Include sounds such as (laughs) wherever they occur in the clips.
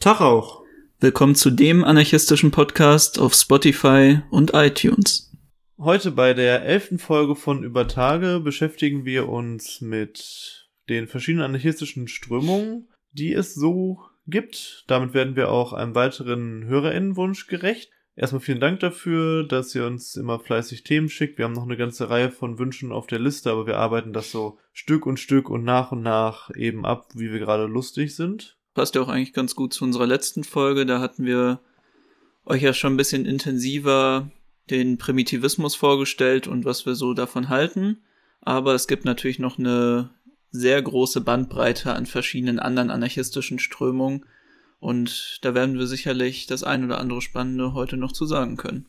Tag auch. Willkommen zu dem anarchistischen Podcast auf Spotify und iTunes. Heute bei der elften Folge von Über Tage beschäftigen wir uns mit den verschiedenen anarchistischen Strömungen, die es so gibt. Damit werden wir auch einem weiteren Hörerinnenwunsch gerecht. Erstmal vielen Dank dafür, dass ihr uns immer fleißig Themen schickt. Wir haben noch eine ganze Reihe von Wünschen auf der Liste, aber wir arbeiten das so Stück und Stück und nach und nach eben ab, wie wir gerade lustig sind passt ja auch eigentlich ganz gut zu unserer letzten Folge. Da hatten wir euch ja schon ein bisschen intensiver den Primitivismus vorgestellt und was wir so davon halten. Aber es gibt natürlich noch eine sehr große Bandbreite an verschiedenen anderen anarchistischen Strömungen. Und da werden wir sicherlich das ein oder andere Spannende heute noch zu sagen können.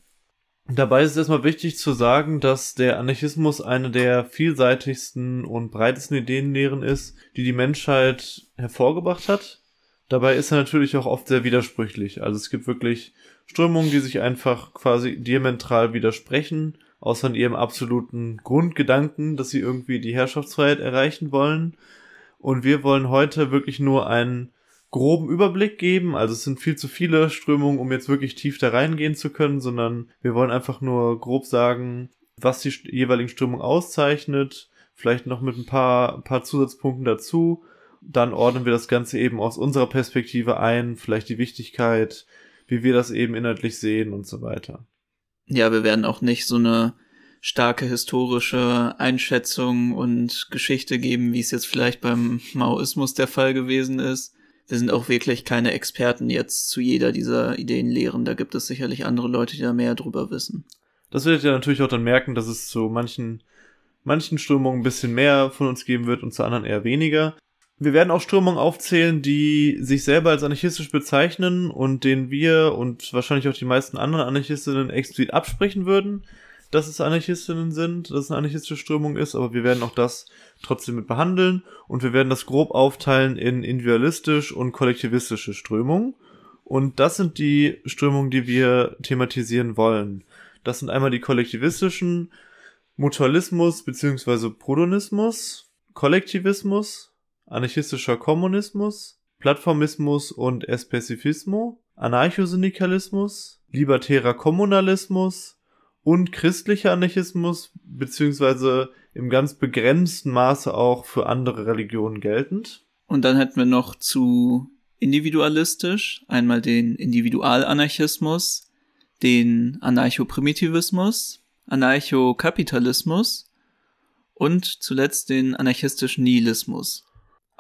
Dabei ist es erstmal wichtig zu sagen, dass der Anarchismus eine der vielseitigsten und breitesten Ideenlehren ist, die die Menschheit hervorgebracht hat. Dabei ist er natürlich auch oft sehr widersprüchlich. Also es gibt wirklich Strömungen, die sich einfach quasi diametral widersprechen, außer in ihrem absoluten Grundgedanken, dass sie irgendwie die Herrschaftsfreiheit erreichen wollen. Und wir wollen heute wirklich nur einen groben Überblick geben. Also es sind viel zu viele Strömungen, um jetzt wirklich tief da reingehen zu können, sondern wir wollen einfach nur grob sagen, was die jeweiligen Strömungen auszeichnet, vielleicht noch mit ein paar, ein paar Zusatzpunkten dazu dann ordnen wir das Ganze eben aus unserer Perspektive ein, vielleicht die Wichtigkeit, wie wir das eben inhaltlich sehen und so weiter. Ja, wir werden auch nicht so eine starke historische Einschätzung und Geschichte geben, wie es jetzt vielleicht beim Maoismus der Fall gewesen ist. Wir sind auch wirklich keine Experten jetzt zu jeder dieser Ideen lehren. Da gibt es sicherlich andere Leute, die da mehr drüber wissen. Das werdet ihr natürlich auch dann merken, dass es zu manchen, manchen Strömungen ein bisschen mehr von uns geben wird und zu anderen eher weniger. Wir werden auch Strömungen aufzählen, die sich selber als anarchistisch bezeichnen und denen wir und wahrscheinlich auch die meisten anderen Anarchistinnen explizit absprechen würden, dass es Anarchistinnen sind, dass es eine anarchistische Strömung ist, aber wir werden auch das trotzdem mit behandeln und wir werden das grob aufteilen in individualistisch und kollektivistische Strömungen. Und das sind die Strömungen, die wir thematisieren wollen. Das sind einmal die kollektivistischen, Mutualismus bzw. Prodonismus, Kollektivismus, anarchistischer Kommunismus, Plattformismus und Espezifismo, Anarchosyndikalismus, libertärer Kommunalismus und christlicher Anarchismus, beziehungsweise im ganz begrenzten Maße auch für andere Religionen geltend. Und dann hätten wir noch zu individualistisch einmal den Individualanarchismus, den Anarchoprimitivismus, Anarchokapitalismus und zuletzt den anarchistischen Nihilismus.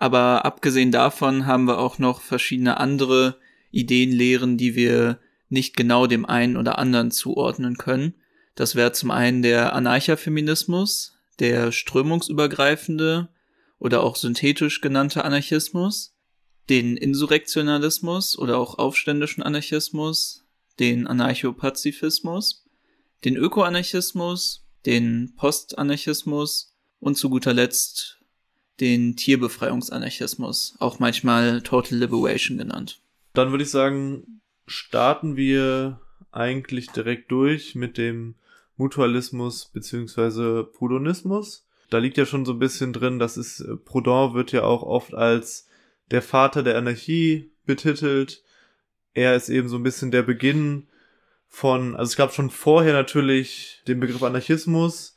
Aber abgesehen davon haben wir auch noch verschiedene andere Ideenlehren, die wir nicht genau dem einen oder anderen zuordnen können. Das wäre zum einen der Anarchafeminismus, der strömungsübergreifende oder auch synthetisch genannte Anarchismus, den Insurrektionalismus oder auch aufständischen Anarchismus, den Anarchopazifismus, den Ökoanarchismus, den Postanarchismus und zu guter Letzt den Tierbefreiungsanarchismus, auch manchmal Total Liberation genannt. Dann würde ich sagen, starten wir eigentlich direkt durch mit dem Mutualismus beziehungsweise Proudhonismus. Da liegt ja schon so ein bisschen drin, das ist, äh, Proudhon wird ja auch oft als der Vater der Anarchie betitelt. Er ist eben so ein bisschen der Beginn von, also es gab schon vorher natürlich den Begriff Anarchismus,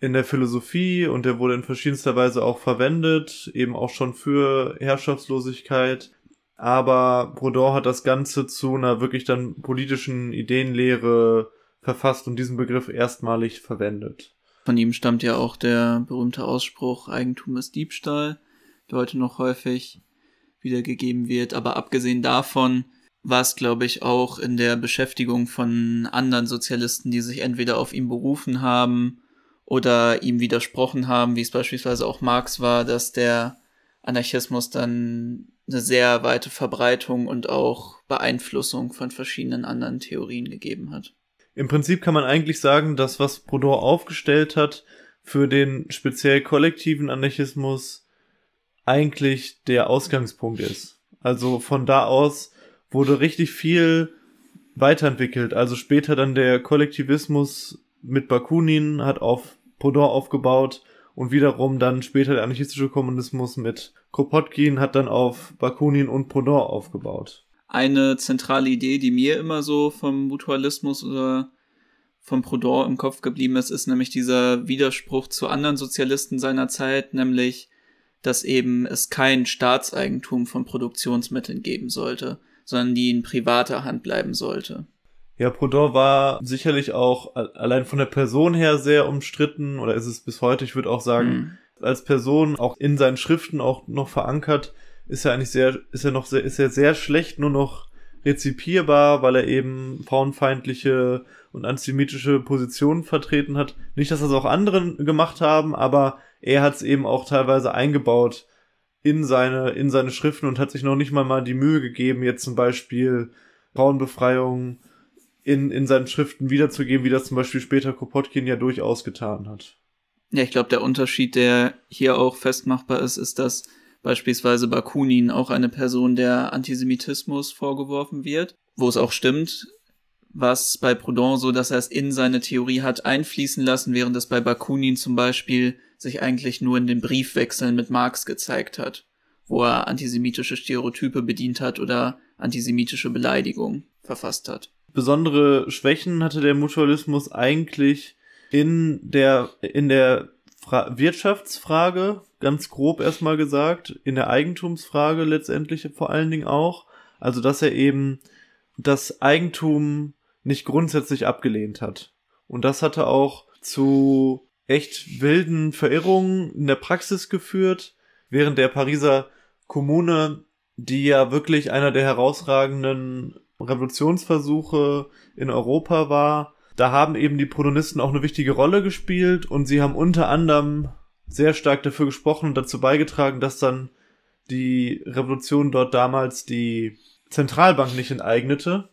in der Philosophie und der wurde in verschiedenster Weise auch verwendet, eben auch schon für Herrschaftslosigkeit. Aber Proudhon hat das Ganze zu einer wirklich dann politischen Ideenlehre verfasst und diesen Begriff erstmalig verwendet. Von ihm stammt ja auch der berühmte Ausspruch Eigentum ist Diebstahl, der heute noch häufig wiedergegeben wird. Aber abgesehen davon war es, glaube ich, auch in der Beschäftigung von anderen Sozialisten, die sich entweder auf ihn berufen haben oder ihm widersprochen haben, wie es beispielsweise auch Marx war, dass der Anarchismus dann eine sehr weite Verbreitung und auch Beeinflussung von verschiedenen anderen Theorien gegeben hat. Im Prinzip kann man eigentlich sagen, dass was Proudhon aufgestellt hat für den speziell kollektiven Anarchismus eigentlich der Ausgangspunkt ist. Also von da aus wurde richtig viel weiterentwickelt. Also später dann der Kollektivismus mit Bakunin hat auf Proudhon aufgebaut und wiederum dann später der anarchistische Kommunismus mit Kropotkin hat dann auf Bakunin und Proudhon aufgebaut. eine zentrale Idee, die mir immer so vom Mutualismus oder vom Proudhon im Kopf geblieben ist, ist nämlich dieser Widerspruch zu anderen Sozialisten seiner Zeit, nämlich, dass eben es kein Staatseigentum von Produktionsmitteln geben sollte, sondern die in privater Hand bleiben sollte. Ja, Proudhon war sicherlich auch allein von der Person her sehr umstritten oder ist es bis heute, ich würde auch sagen, mhm. als Person auch in seinen Schriften auch noch verankert, ist er eigentlich sehr, ist er noch sehr, ist er sehr schlecht nur noch rezipierbar, weil er eben frauenfeindliche und antisemitische Positionen vertreten hat. Nicht, dass das auch andere gemacht haben, aber er hat es eben auch teilweise eingebaut in seine, in seine Schriften und hat sich noch nicht mal mal die Mühe gegeben, jetzt zum Beispiel Frauenbefreiung in, in seinen Schriften wiederzugeben, wie das zum Beispiel später Kropotkin ja durchaus getan hat. Ja, ich glaube, der Unterschied, der hier auch festmachbar ist, ist, dass beispielsweise Bakunin auch eine Person der Antisemitismus vorgeworfen wird, wo es auch stimmt, was bei Proudhon so, dass er es in seine Theorie hat einfließen lassen, während es bei Bakunin zum Beispiel sich eigentlich nur in den Briefwechseln mit Marx gezeigt hat, wo er antisemitische Stereotype bedient hat oder antisemitische Beleidigungen verfasst hat. Besondere Schwächen hatte der Mutualismus eigentlich in der, in der Fra Wirtschaftsfrage, ganz grob erstmal gesagt, in der Eigentumsfrage letztendlich vor allen Dingen auch. Also, dass er eben das Eigentum nicht grundsätzlich abgelehnt hat. Und das hatte auch zu echt wilden Verirrungen in der Praxis geführt, während der Pariser Kommune, die ja wirklich einer der herausragenden Revolutionsversuche in Europa war, da haben eben die Protonisten auch eine wichtige Rolle gespielt und sie haben unter anderem sehr stark dafür gesprochen und dazu beigetragen, dass dann die Revolution dort damals die Zentralbank nicht enteignete,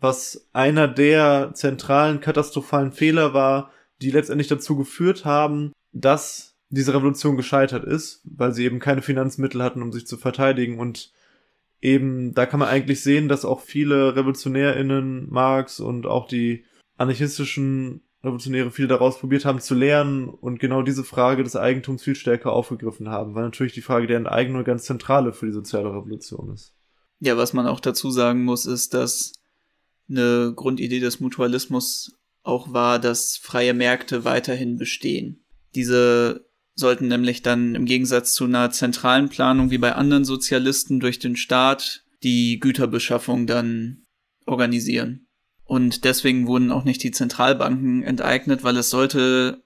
was einer der zentralen katastrophalen Fehler war, die letztendlich dazu geführt haben, dass diese Revolution gescheitert ist, weil sie eben keine Finanzmittel hatten, um sich zu verteidigen und eben, da kann man eigentlich sehen, dass auch viele RevolutionärInnen, Marx und auch die anarchistischen Revolutionäre viel daraus probiert haben zu lernen und genau diese Frage des Eigentums viel stärker aufgegriffen haben, weil natürlich die Frage der Enteignung ganz zentrale für die soziale Revolution ist. Ja, was man auch dazu sagen muss, ist, dass eine Grundidee des Mutualismus auch war, dass freie Märkte weiterhin bestehen. Diese sollten nämlich dann im Gegensatz zu einer zentralen Planung wie bei anderen Sozialisten durch den Staat die Güterbeschaffung dann organisieren. Und deswegen wurden auch nicht die Zentralbanken enteignet, weil es sollte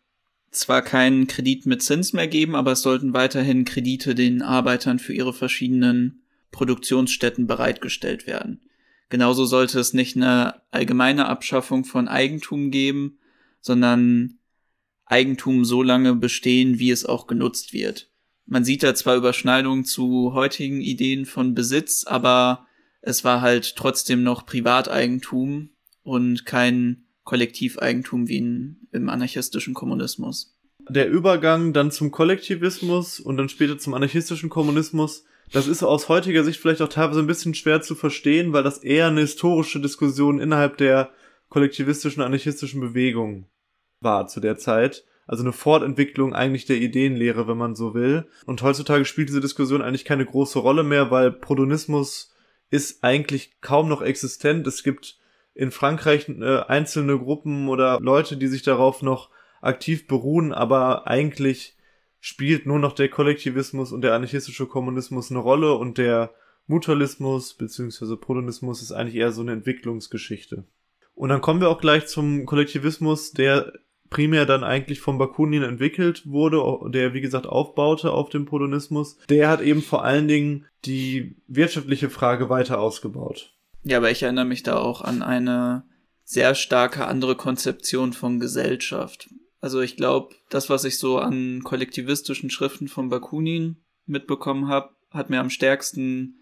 zwar keinen Kredit mit Zins mehr geben, aber es sollten weiterhin Kredite den Arbeitern für ihre verschiedenen Produktionsstätten bereitgestellt werden. Genauso sollte es nicht eine allgemeine Abschaffung von Eigentum geben, sondern Eigentum so lange bestehen, wie es auch genutzt wird. Man sieht da zwar Überschneidungen zu heutigen Ideen von Besitz, aber es war halt trotzdem noch Privateigentum und kein Kollektiveigentum wie in, im anarchistischen Kommunismus. Der Übergang dann zum Kollektivismus und dann später zum anarchistischen Kommunismus, das ist aus heutiger Sicht vielleicht auch teilweise ein bisschen schwer zu verstehen, weil das eher eine historische Diskussion innerhalb der kollektivistischen anarchistischen Bewegung war zu der Zeit. Also eine Fortentwicklung eigentlich der Ideenlehre, wenn man so will. Und heutzutage spielt diese Diskussion eigentlich keine große Rolle mehr, weil Prodonismus ist eigentlich kaum noch existent. Es gibt in Frankreich äh, einzelne Gruppen oder Leute, die sich darauf noch aktiv beruhen, aber eigentlich spielt nur noch der Kollektivismus und der anarchistische Kommunismus eine Rolle und der Mutualismus bzw. Protonismus ist eigentlich eher so eine Entwicklungsgeschichte. Und dann kommen wir auch gleich zum Kollektivismus, der primär dann eigentlich von Bakunin entwickelt wurde, der wie gesagt aufbaute auf dem Protonismus. Der hat eben vor allen Dingen die wirtschaftliche Frage weiter ausgebaut. Ja, aber ich erinnere mich da auch an eine sehr starke andere Konzeption von Gesellschaft. Also ich glaube, das, was ich so an kollektivistischen Schriften von Bakunin mitbekommen habe, hat mir am stärksten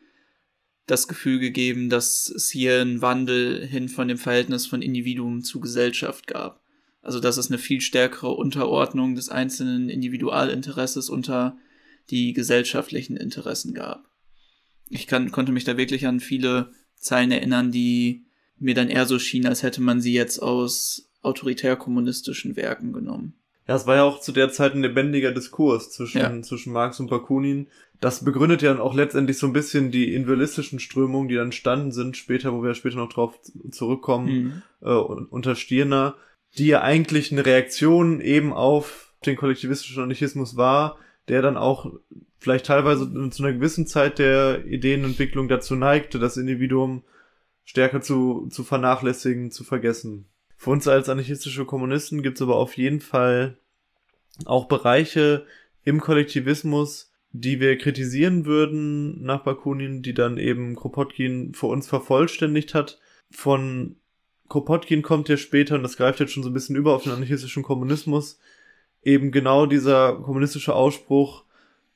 das Gefühl gegeben, dass es hier einen Wandel hin von dem Verhältnis von Individuum zu Gesellschaft gab. Also dass es eine viel stärkere Unterordnung des einzelnen Individualinteresses unter die gesellschaftlichen Interessen gab. Ich kann, konnte mich da wirklich an viele Zeilen erinnern, die mir dann eher so schienen, als hätte man sie jetzt aus autoritär-kommunistischen Werken genommen. Ja, es war ja auch zu der Zeit ein lebendiger Diskurs zwischen, ja. zwischen Marx und Bakunin. Das begründet ja auch letztendlich so ein bisschen die individualistischen Strömungen, die dann entstanden sind, später, wo wir später noch drauf zurückkommen, mhm. äh, unter Stirner, die ja eigentlich eine Reaktion eben auf den kollektivistischen Anarchismus war, der dann auch vielleicht teilweise zu einer gewissen Zeit der Ideenentwicklung dazu neigte, das Individuum stärker zu, zu vernachlässigen, zu vergessen. Für uns als anarchistische Kommunisten gibt es aber auf jeden Fall auch Bereiche im Kollektivismus, die wir kritisieren würden nach Bakunin, die dann eben Kropotkin für uns vervollständigt hat. Von Kropotkin kommt ja später, und das greift jetzt schon so ein bisschen über auf den anarchistischen Kommunismus, eben genau dieser kommunistische Ausspruch,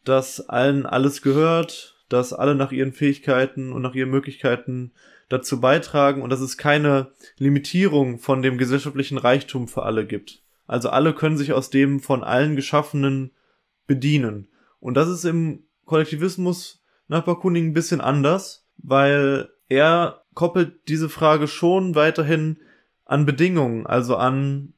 dass allen alles gehört, dass alle nach ihren Fähigkeiten und nach ihren Möglichkeiten dazu beitragen und dass es keine Limitierung von dem gesellschaftlichen Reichtum für alle gibt. Also alle können sich aus dem von allen Geschaffenen bedienen. Und das ist im Kollektivismus nach Bakunin ein bisschen anders, weil er koppelt diese Frage schon weiterhin an Bedingungen, also an,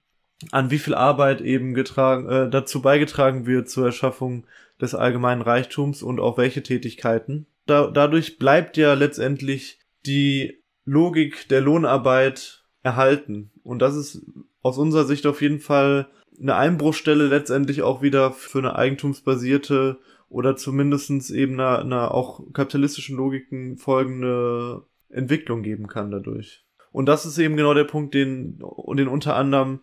an wie viel Arbeit eben getragen, äh, dazu beigetragen wird zur Erschaffung des allgemeinen Reichtums und auch welche Tätigkeiten. Da, dadurch bleibt ja letztendlich die Logik der Lohnarbeit erhalten. Und das ist aus unserer Sicht auf jeden Fall eine Einbruchstelle letztendlich auch wieder für eine eigentumsbasierte oder zumindestens eben einer, einer auch kapitalistischen Logiken folgende Entwicklung geben kann dadurch. Und das ist eben genau der Punkt, den, den unter anderem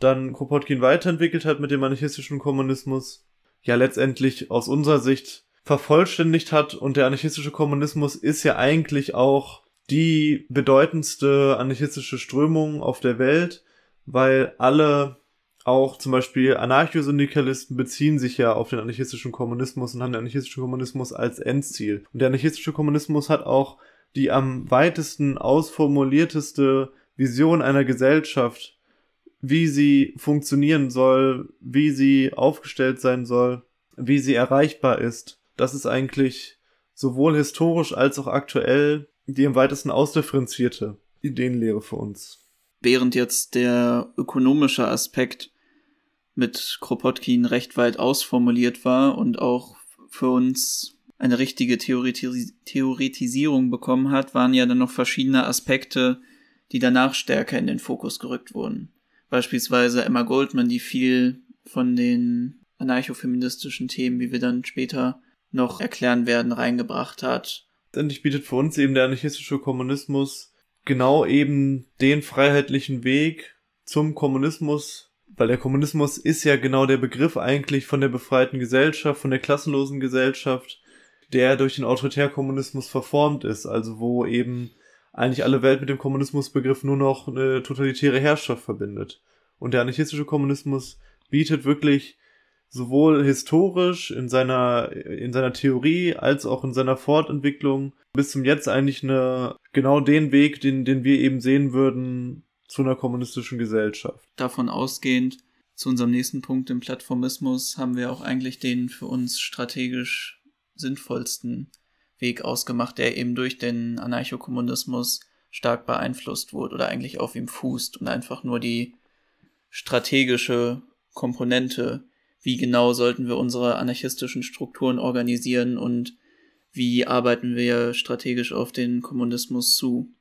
dann Kropotkin weiterentwickelt hat mit dem anarchistischen Kommunismus. Ja, letztendlich aus unserer Sicht vervollständigt hat und der anarchistische Kommunismus ist ja eigentlich auch die bedeutendste anarchistische Strömung auf der Welt, weil alle auch zum Beispiel Anarchosyndikalisten beziehen sich ja auf den anarchistischen Kommunismus und haben den anarchistischen Kommunismus als Endziel. Und der anarchistische Kommunismus hat auch die am weitesten ausformulierteste Vision einer Gesellschaft, wie sie funktionieren soll, wie sie aufgestellt sein soll, wie sie erreichbar ist das ist eigentlich sowohl historisch als auch aktuell die am weitesten ausdifferenzierte Ideenlehre für uns. Während jetzt der ökonomische Aspekt mit Kropotkin recht weit ausformuliert war und auch für uns eine richtige Theoretis Theoretisierung bekommen hat, waren ja dann noch verschiedene Aspekte, die danach stärker in den Fokus gerückt wurden. Beispielsweise Emma Goldman, die viel von den anarchofeministischen Themen, wie wir dann später noch erklären werden, reingebracht hat. Letztendlich bietet für uns eben der anarchistische Kommunismus genau eben den freiheitlichen Weg zum Kommunismus, weil der Kommunismus ist ja genau der Begriff eigentlich von der befreiten Gesellschaft, von der klassenlosen Gesellschaft, der durch den Autoritärkommunismus verformt ist, also wo eben eigentlich alle Welt mit dem Kommunismusbegriff nur noch eine totalitäre Herrschaft verbindet. Und der anarchistische Kommunismus bietet wirklich sowohl historisch in seiner, in seiner Theorie als auch in seiner Fortentwicklung bis zum Jetzt eigentlich eine, genau den Weg, den, den wir eben sehen würden zu einer kommunistischen Gesellschaft. Davon ausgehend zu unserem nächsten Punkt im Plattformismus haben wir auch eigentlich den für uns strategisch sinnvollsten Weg ausgemacht, der eben durch den Anarchokommunismus stark beeinflusst wurde oder eigentlich auf ihm fußt und einfach nur die strategische Komponente wie genau sollten wir unsere anarchistischen Strukturen organisieren und wie arbeiten wir strategisch auf den Kommunismus zu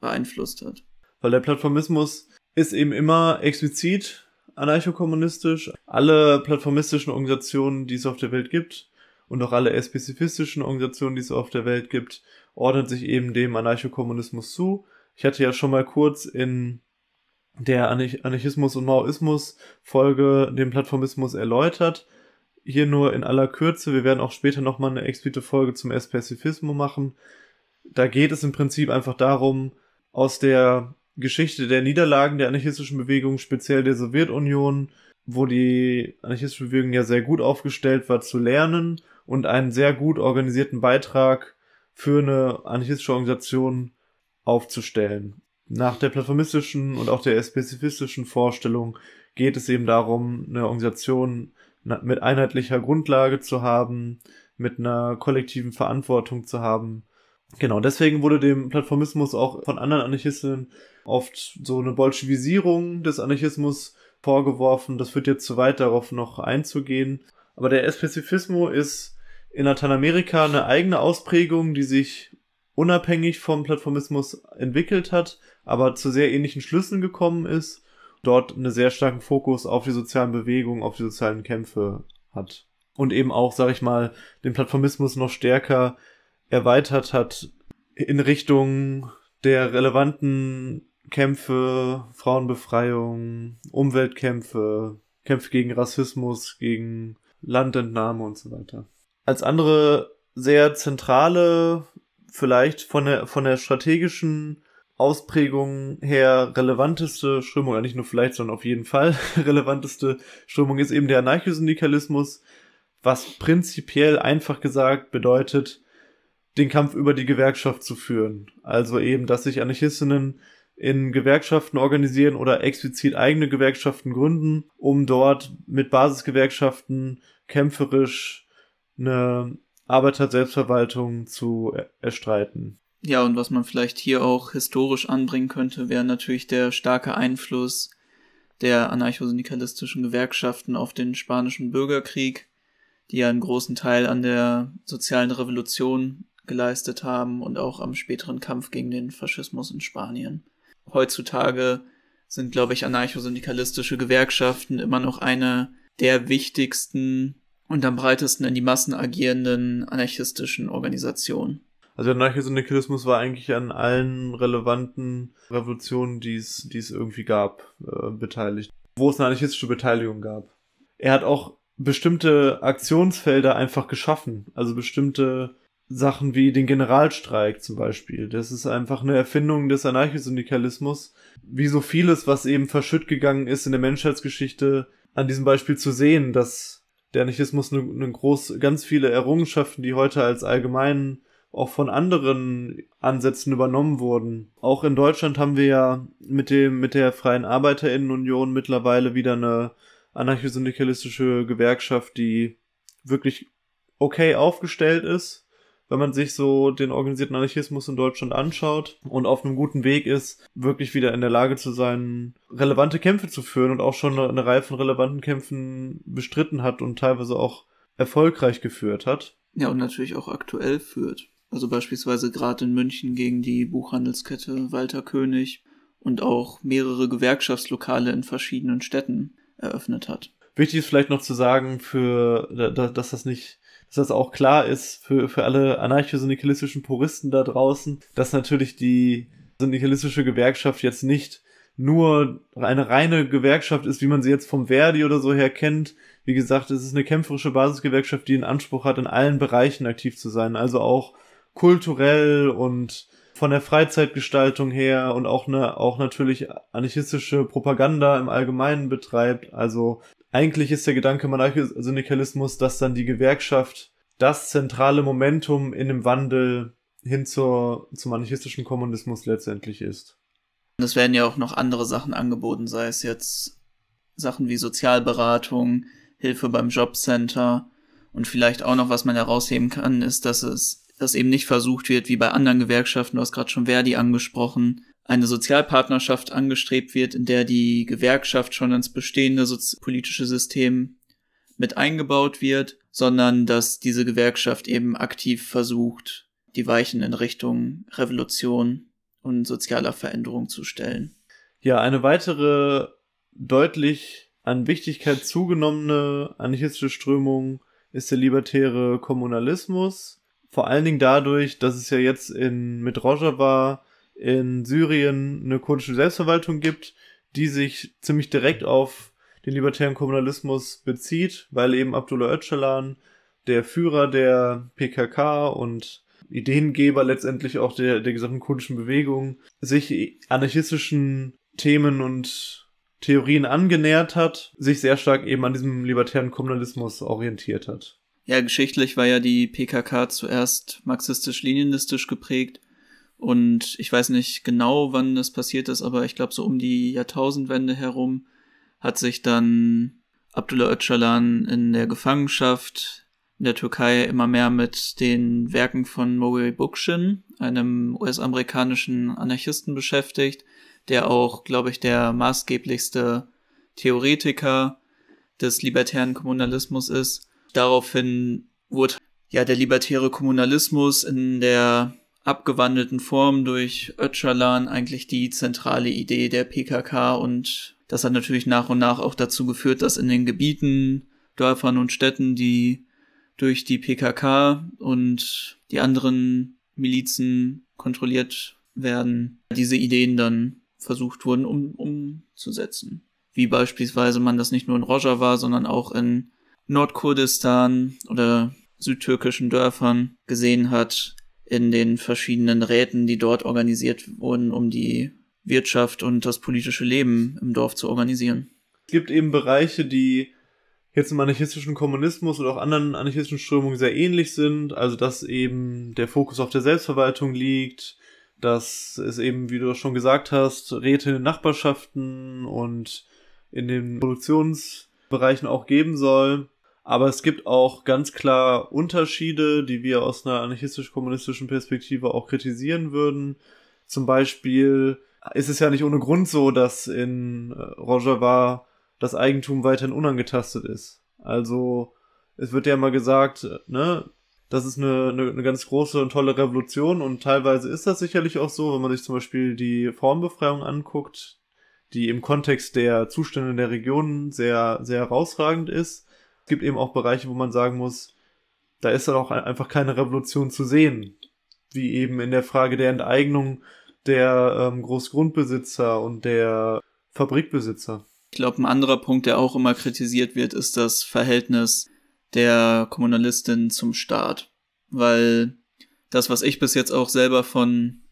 beeinflusst hat. Weil der Plattformismus ist eben immer explizit anarchokommunistisch. Alle plattformistischen Organisationen, die es auf der Welt gibt, und auch alle spezifistischen Organisationen, die es auf der Welt gibt, ordnen sich eben dem Anarchokommunismus zu. Ich hatte ja schon mal kurz in der Anarchismus und Maoismus Folge den Plattformismus erläutert. Hier nur in aller Kürze. Wir werden auch später nochmal eine explizite Folge zum Espezifismus machen. Da geht es im Prinzip einfach darum, aus der Geschichte der Niederlagen der anarchistischen Bewegung, speziell der Sowjetunion, wo die anarchistische Bewegung ja sehr gut aufgestellt war, zu lernen und einen sehr gut organisierten Beitrag für eine anarchistische Organisation aufzustellen nach der plattformistischen und auch der spezifistischen Vorstellung geht es eben darum, eine Organisation mit einheitlicher Grundlage zu haben, mit einer kollektiven Verantwortung zu haben. Genau, deswegen wurde dem Plattformismus auch von anderen Anarchisten oft so eine Bolschewisierung des Anarchismus vorgeworfen. Das wird jetzt zu weit darauf noch einzugehen. Aber der Espezifismo ist in Lateinamerika eine eigene Ausprägung, die sich unabhängig vom Plattformismus entwickelt hat, aber zu sehr ähnlichen Schlüssen gekommen ist, dort einen sehr starken Fokus auf die sozialen Bewegungen, auf die sozialen Kämpfe hat. Und eben auch, sag ich mal, den Plattformismus noch stärker erweitert hat in Richtung der relevanten Kämpfe, Frauenbefreiung, Umweltkämpfe, Kämpfe gegen Rassismus, gegen Landentnahme und so weiter. Als andere sehr zentrale, vielleicht von der, von der strategischen Ausprägung her relevanteste Strömung, ja nicht nur vielleicht, sondern auf jeden Fall (laughs) relevanteste Strömung ist eben der Anarchosyndikalismus, was prinzipiell einfach gesagt bedeutet, den Kampf über die Gewerkschaft zu führen. Also eben, dass sich Anarchistinnen in Gewerkschaften organisieren oder explizit eigene Gewerkschaften gründen, um dort mit Basisgewerkschaften kämpferisch eine Arbeiter-Selbstverwaltung zu erstreiten. Ja, und was man vielleicht hier auch historisch anbringen könnte, wäre natürlich der starke Einfluss der anarchosyndikalistischen Gewerkschaften auf den spanischen Bürgerkrieg, die ja einen großen Teil an der sozialen Revolution geleistet haben und auch am späteren Kampf gegen den Faschismus in Spanien. Heutzutage sind, glaube ich, anarchosyndikalistische Gewerkschaften immer noch eine der wichtigsten und am breitesten in die Massen agierenden anarchistischen Organisationen. Also der Anarchosyndikalismus war eigentlich an allen relevanten Revolutionen, die es, die es irgendwie gab, äh, beteiligt, wo es eine anarchistische Beteiligung gab. Er hat auch bestimmte Aktionsfelder einfach geschaffen, also bestimmte Sachen wie den Generalstreik zum Beispiel. Das ist einfach eine Erfindung des Anarchosyndikalismus. Wie so vieles, was eben verschütt gegangen ist in der Menschheitsgeschichte, an diesem Beispiel zu sehen, dass der Anarchismus eine, eine groß, ganz viele Errungenschaften, die heute als allgemein auch von anderen Ansätzen übernommen wurden. Auch in Deutschland haben wir ja mit dem, mit der Freien Arbeiterinnenunion mittlerweile wieder eine anarchosyndikalistische Gewerkschaft, die wirklich okay aufgestellt ist wenn man sich so den organisierten Anarchismus in Deutschland anschaut und auf einem guten Weg ist, wirklich wieder in der Lage zu sein, relevante Kämpfe zu führen und auch schon eine, Reihe von relevanten Kämpfen bestritten hat und teilweise auch erfolgreich geführt hat. Ja, und natürlich auch aktuell führt. Also beispielsweise gerade in München gegen die Buchhandelskette Walter König und auch mehrere Gewerkschaftslokale in verschiedenen Städten eröffnet hat. Wichtig ist vielleicht noch zu sagen, für, dass das nicht dass das auch klar ist für, für alle anarcho-syndikalistischen Puristen da draußen, dass natürlich die syndikalistische Gewerkschaft jetzt nicht nur eine reine Gewerkschaft ist, wie man sie jetzt vom Verdi oder so her kennt. Wie gesagt, es ist eine kämpferische Basisgewerkschaft, die den Anspruch hat, in allen Bereichen aktiv zu sein. Also auch kulturell und von der Freizeitgestaltung her und auch eine, auch natürlich anarchistische Propaganda im Allgemeinen betreibt. Also eigentlich ist der Gedanke Monarchosyndikalismus, dass dann die Gewerkschaft das zentrale Momentum in dem Wandel hin zur, zum anarchistischen Kommunismus letztendlich ist. Es werden ja auch noch andere Sachen angeboten, sei es jetzt Sachen wie Sozialberatung, Hilfe beim Jobcenter und vielleicht auch noch, was man herausheben kann, ist, dass es, dass eben nicht versucht wird, wie bei anderen Gewerkschaften, du hast gerade schon Verdi angesprochen, eine Sozialpartnerschaft angestrebt wird, in der die Gewerkschaft schon ins bestehende politische System mit eingebaut wird, sondern dass diese Gewerkschaft eben aktiv versucht, die Weichen in Richtung Revolution und sozialer Veränderung zu stellen. Ja, eine weitere deutlich an Wichtigkeit zugenommene anarchistische Strömung ist der libertäre Kommunalismus. Vor allen Dingen dadurch, dass es ja jetzt in, mit Rojava in Syrien eine kurdische Selbstverwaltung gibt, die sich ziemlich direkt auf den libertären Kommunalismus bezieht, weil eben Abdullah Öcalan, der Führer der PKK und Ideengeber letztendlich auch der, der gesamten kurdischen Bewegung, sich anarchistischen Themen und Theorien angenähert hat, sich sehr stark eben an diesem libertären Kommunalismus orientiert hat. Ja, geschichtlich war ja die PKK zuerst marxistisch-leninistisch geprägt und ich weiß nicht genau, wann das passiert ist, aber ich glaube, so um die Jahrtausendwende herum hat sich dann Abdullah Öcalan in der Gefangenschaft in der Türkei immer mehr mit den Werken von Mowgli Bookchin, einem US-amerikanischen Anarchisten, beschäftigt, der auch, glaube ich, der maßgeblichste Theoretiker des libertären Kommunalismus ist. Daraufhin wurde ja der libertäre Kommunalismus in der abgewandelten Form durch Öcalan eigentlich die zentrale Idee der PKK und das hat natürlich nach und nach auch dazu geführt, dass in den Gebieten, Dörfern und Städten, die durch die PKK und die anderen Milizen kontrolliert werden, diese Ideen dann versucht wurden um, umzusetzen. Wie beispielsweise man das nicht nur in Rojava, sondern auch in Nordkurdistan oder südtürkischen Dörfern gesehen hat, in den verschiedenen Räten, die dort organisiert wurden, um die Wirtschaft und das politische Leben im Dorf zu organisieren. Es gibt eben Bereiche, die jetzt im anarchistischen Kommunismus oder auch anderen anarchistischen Strömungen sehr ähnlich sind, also dass eben der Fokus auf der Selbstverwaltung liegt, dass es eben, wie du schon gesagt hast, Räte in den Nachbarschaften und in den Produktionsbereichen auch geben soll. Aber es gibt auch ganz klar Unterschiede, die wir aus einer anarchistisch-kommunistischen Perspektive auch kritisieren würden. Zum Beispiel ist es ja nicht ohne Grund so, dass in äh, Rojava das Eigentum weiterhin unangetastet ist. Also es wird ja immer gesagt, ne, das ist eine, eine, eine ganz große und tolle Revolution und teilweise ist das sicherlich auch so, wenn man sich zum Beispiel die Formbefreiung anguckt, die im Kontext der Zustände der Region sehr, sehr herausragend ist. Gibt eben auch Bereiche, wo man sagen muss, da ist dann auch einfach keine Revolution zu sehen. Wie eben in der Frage der Enteignung der ähm, Großgrundbesitzer und der Fabrikbesitzer. Ich glaube, ein anderer Punkt, der auch immer kritisiert wird, ist das Verhältnis der Kommunalistin zum Staat. Weil das, was ich bis jetzt auch selber von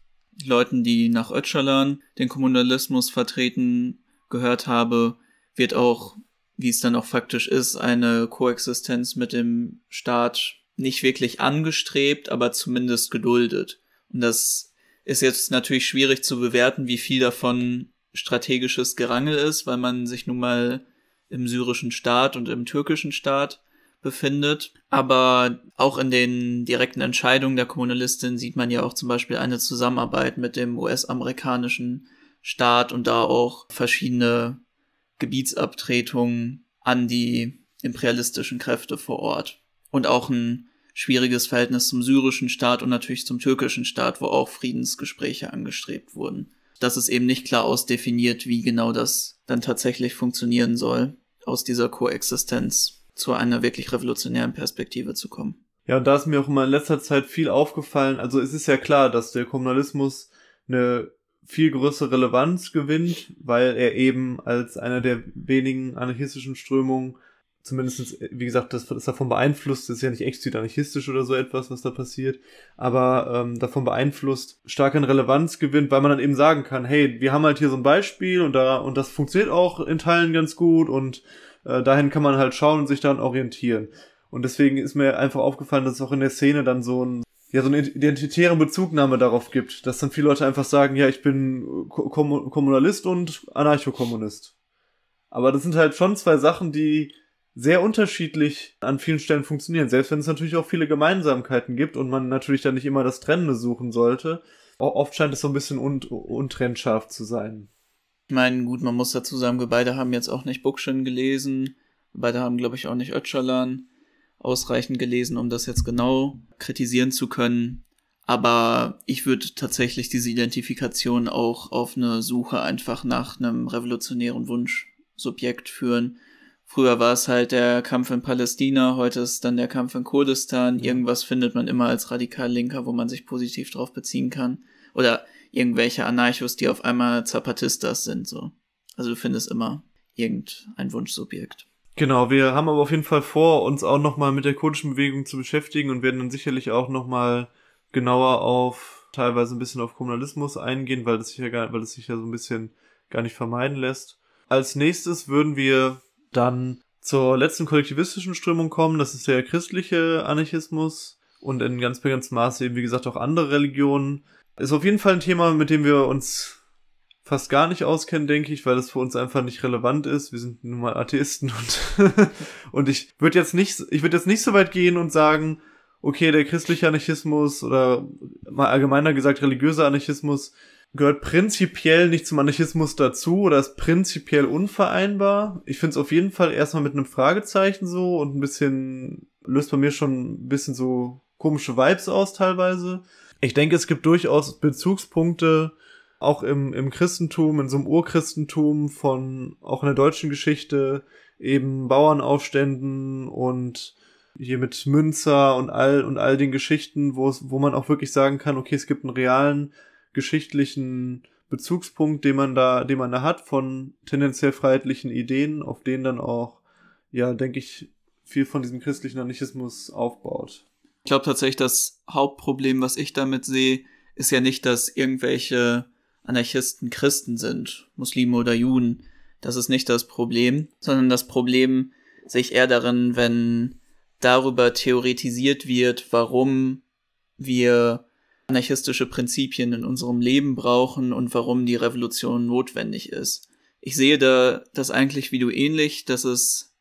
Leuten, die nach Öcalan den Kommunalismus vertreten, gehört habe, wird auch, wie es dann auch faktisch ist, eine Koexistenz mit dem Staat nicht wirklich angestrebt, aber zumindest geduldet. Und das ist jetzt natürlich schwierig zu bewerten, wie viel davon strategisches Gerangel ist, weil man sich nun mal im syrischen Staat und im türkischen Staat befindet. Aber auch in den direkten Entscheidungen der Kommunalistin sieht man ja auch zum Beispiel eine Zusammenarbeit mit dem US-amerikanischen Staat und da auch verschiedene Gebietsabtretungen an die imperialistischen Kräfte vor Ort. Und auch ein schwieriges Verhältnis zum syrischen Staat und natürlich zum türkischen Staat, wo auch Friedensgespräche angestrebt wurden. Das ist eben nicht klar ausdefiniert, wie genau das dann tatsächlich funktionieren soll, aus dieser Koexistenz zu einer wirklich revolutionären Perspektive zu kommen. Ja, und da ist mir auch immer in letzter Zeit viel aufgefallen. Also es ist ja klar, dass der Kommunalismus eine viel größere Relevanz gewinnt, weil er eben als einer der wenigen anarchistischen Strömungen zumindestens wie gesagt, das ist davon beeinflusst, das ist ja nicht explizit anarchistisch oder so etwas, was da passiert, aber ähm, davon beeinflusst, stark an Relevanz gewinnt, weil man dann eben sagen kann, hey, wir haben halt hier so ein Beispiel und da, und das funktioniert auch in Teilen ganz gut und äh, dahin kann man halt schauen und sich dann orientieren. Und deswegen ist mir einfach aufgefallen, dass es auch in der Szene dann so ein ja, so eine identitäre Bezugnahme darauf gibt, dass dann viele Leute einfach sagen, ja, ich bin Kom Kommunalist und Anarchokommunist. Aber das sind halt schon zwei Sachen, die sehr unterschiedlich an vielen Stellen funktionieren, selbst wenn es natürlich auch viele Gemeinsamkeiten gibt und man natürlich dann nicht immer das Trennende suchen sollte. Oft scheint es so ein bisschen un untrennscharf zu sein. Ich meine, gut, man muss dazu sagen, wir beide haben jetzt auch nicht Bookchin gelesen. Wir beide haben, glaube ich, auch nicht Öcalan ausreichend gelesen, um das jetzt genau kritisieren zu können. Aber ich würde tatsächlich diese Identifikation auch auf eine Suche einfach nach einem revolutionären Wunschsubjekt führen. Früher war es halt der Kampf in Palästina, heute ist dann der Kampf in Kurdistan. Irgendwas findet man immer als radikal Linker, wo man sich positiv drauf beziehen kann. Oder irgendwelche Anarchos, die auf einmal Zapatistas sind, so. Also du findest immer irgendein Wunschsubjekt. Genau, wir haben aber auf jeden Fall vor, uns auch nochmal mit der kurdischen Bewegung zu beschäftigen und werden dann sicherlich auch nochmal genauer auf, teilweise ein bisschen auf Kommunalismus eingehen, weil das sich ja gar, weil das sich ja so ein bisschen gar nicht vermeiden lässt. Als nächstes würden wir dann zur letzten kollektivistischen Strömung kommen, das ist der christliche Anarchismus und in ganz begrenztem Maße eben, wie gesagt, auch andere Religionen. Ist auf jeden Fall ein Thema, mit dem wir uns fast gar nicht auskennen, denke ich, weil das für uns einfach nicht relevant ist. Wir sind nun mal Atheisten (laughs) und, und ich würde jetzt nicht, ich würde jetzt nicht so weit gehen und sagen, okay, der christliche Anarchismus oder mal allgemeiner gesagt religiöser Anarchismus gehört prinzipiell nicht zum Anarchismus dazu oder ist prinzipiell unvereinbar. Ich finde es auf jeden Fall erstmal mit einem Fragezeichen so und ein bisschen, löst bei mir schon ein bisschen so komische Vibes aus teilweise. Ich denke, es gibt durchaus Bezugspunkte, auch im, im Christentum, in so einem Urchristentum von, auch in der deutschen Geschichte, eben Bauernaufständen und hier mit Münzer und all, und all den Geschichten, wo es, wo man auch wirklich sagen kann, okay, es gibt einen realen geschichtlichen Bezugspunkt, den man da, den man da hat von tendenziell freiheitlichen Ideen, auf denen dann auch, ja, denke ich, viel von diesem christlichen Anarchismus aufbaut. Ich glaube tatsächlich, das Hauptproblem, was ich damit sehe, ist ja nicht, dass irgendwelche Anarchisten Christen sind, Muslime oder Juden. Das ist nicht das Problem, sondern das Problem sehe ich eher darin, wenn darüber theoretisiert wird, warum wir anarchistische Prinzipien in unserem Leben brauchen und warum die Revolution notwendig ist. Ich sehe da das eigentlich wie du ähnlich, dass es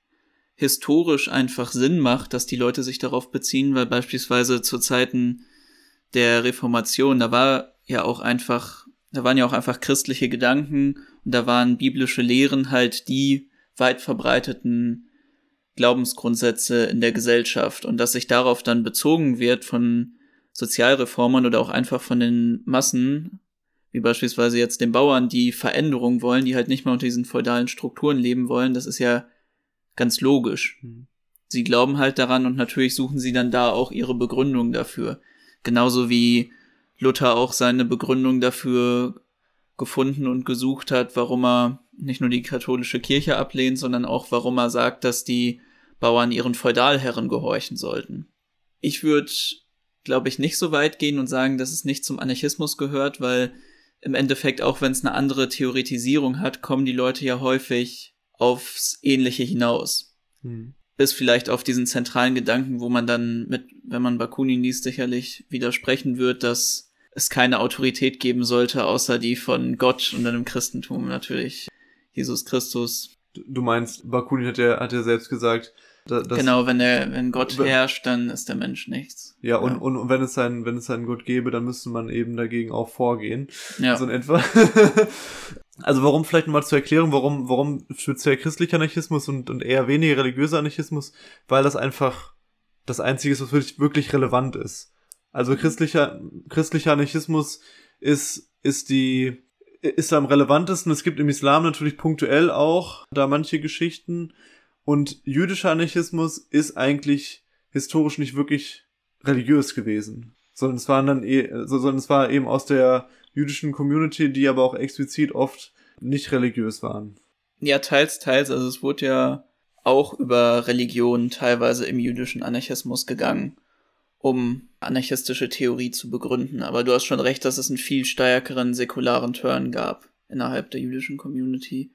historisch einfach Sinn macht, dass die Leute sich darauf beziehen, weil beispielsweise zu Zeiten der Reformation, da war ja auch einfach, da waren ja auch einfach christliche Gedanken und da waren biblische Lehren halt die weit verbreiteten Glaubensgrundsätze in der Gesellschaft und dass sich darauf dann bezogen wird von Sozialreformern oder auch einfach von den Massen, wie beispielsweise jetzt den Bauern, die Veränderung wollen, die halt nicht mehr unter diesen feudalen Strukturen leben wollen, das ist ja ganz logisch. Mhm. Sie glauben halt daran und natürlich suchen sie dann da auch ihre Begründung dafür. Genauso wie Luther auch seine Begründung dafür gefunden und gesucht hat, warum er nicht nur die katholische Kirche ablehnt, sondern auch warum er sagt, dass die Bauern ihren Feudalherren gehorchen sollten. Ich würde glaube ich, nicht so weit gehen und sagen, dass es nicht zum Anarchismus gehört, weil im Endeffekt, auch wenn es eine andere Theoretisierung hat, kommen die Leute ja häufig aufs Ähnliche hinaus. Hm. Bis vielleicht auf diesen zentralen Gedanken, wo man dann mit, wenn man Bakunin liest, sicherlich widersprechen wird, dass es keine Autorität geben sollte, außer die von Gott und dann im Christentum natürlich Jesus Christus. Du meinst, Bakunin hat ja, hat ja selbst gesagt, das, genau, wenn der, wenn Gott herrscht, dann ist der Mensch nichts. Ja, und, ja. Und, und wenn es einen, wenn es einen Gott gäbe, dann müsste man eben dagegen auch vorgehen. Ja. So in etwa. (laughs) also warum vielleicht nochmal zur Erklärung, warum, warum speziell christlicher Anarchismus und, und eher weniger religiöser Anarchismus, weil das einfach das Einzige ist, was wirklich, wirklich relevant ist. Also christlicher, christlicher Anarchismus ist, ist die, ist am relevantesten. Es gibt im Islam natürlich punktuell auch da manche Geschichten, und jüdischer Anarchismus ist eigentlich historisch nicht wirklich religiös gewesen, sondern es waren dann eh, sondern es war eben aus der jüdischen Community, die aber auch explizit oft nicht religiös waren. Ja, teils, teils. Also es wurde ja auch über Religion teilweise im jüdischen Anarchismus gegangen, um anarchistische Theorie zu begründen. Aber du hast schon recht, dass es einen viel stärkeren säkularen Turn gab innerhalb der jüdischen Community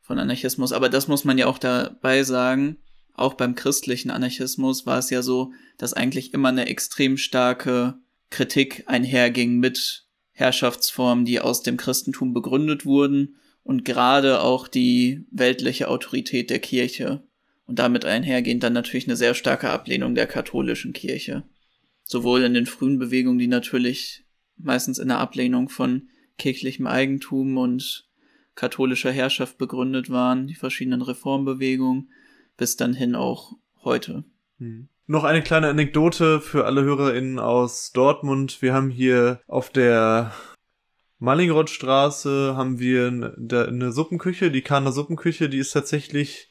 von Anarchismus. Aber das muss man ja auch dabei sagen. Auch beim christlichen Anarchismus war es ja so, dass eigentlich immer eine extrem starke Kritik einherging mit Herrschaftsformen, die aus dem Christentum begründet wurden und gerade auch die weltliche Autorität der Kirche und damit einhergehend dann natürlich eine sehr starke Ablehnung der katholischen Kirche. Sowohl in den frühen Bewegungen, die natürlich meistens in der Ablehnung von kirchlichem Eigentum und katholischer Herrschaft begründet waren, die verschiedenen Reformbewegungen, bis dann hin auch heute. Hm. Noch eine kleine Anekdote für alle HörerInnen aus Dortmund. Wir haben hier auf der Mallingrothstraße haben wir eine Suppenküche, die Kahner Suppenküche, die ist tatsächlich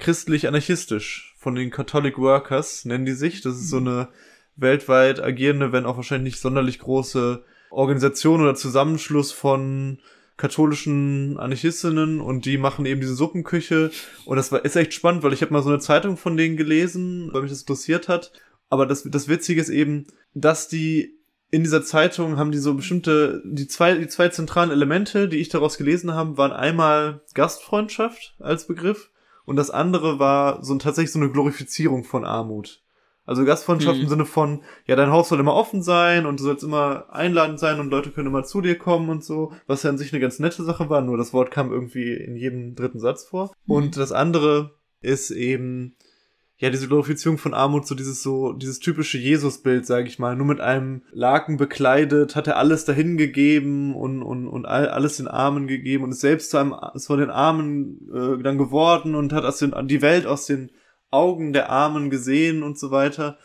christlich-anarchistisch von den Catholic Workers, nennen die sich. Das ist so hm. eine weltweit agierende, wenn auch wahrscheinlich nicht sonderlich große Organisation oder Zusammenschluss von katholischen Anarchistinnen und die machen eben diese Suppenküche und das war ist echt spannend, weil ich habe mal so eine Zeitung von denen gelesen, weil mich das interessiert hat. Aber das, das Witzige ist eben, dass die in dieser Zeitung haben die so bestimmte, die zwei, die zwei zentralen Elemente, die ich daraus gelesen habe, waren einmal Gastfreundschaft als Begriff und das andere war so tatsächlich so eine Glorifizierung von Armut. Also Gastfreundschaft hm. im Sinne von, ja, dein Haus soll immer offen sein und du sollst immer einladend sein und Leute können immer zu dir kommen und so, was ja an sich eine ganz nette Sache war, nur das Wort kam irgendwie in jedem dritten Satz vor. Hm. Und das andere ist eben, ja, diese Glorifizierung von Armut, so dieses so, dieses typische Jesusbild, sage ich mal, nur mit einem Laken bekleidet, hat er alles dahin gegeben und, und, und all, alles den Armen gegeben und ist selbst zu einem, ist von den Armen äh, dann geworden und hat aus den, die Welt aus den Augen der Armen gesehen und so weiter.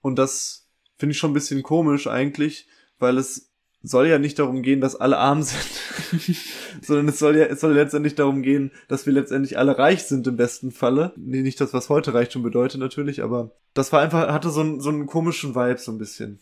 Und das finde ich schon ein bisschen komisch eigentlich, weil es soll ja nicht darum gehen, dass alle arm sind, (laughs) sondern es soll ja, es soll letztendlich darum gehen, dass wir letztendlich alle reich sind im besten Falle. Nee, nicht das, was heute Reichtum bedeutet natürlich, aber das war einfach, hatte so, einen so einen komischen Vibe so ein bisschen.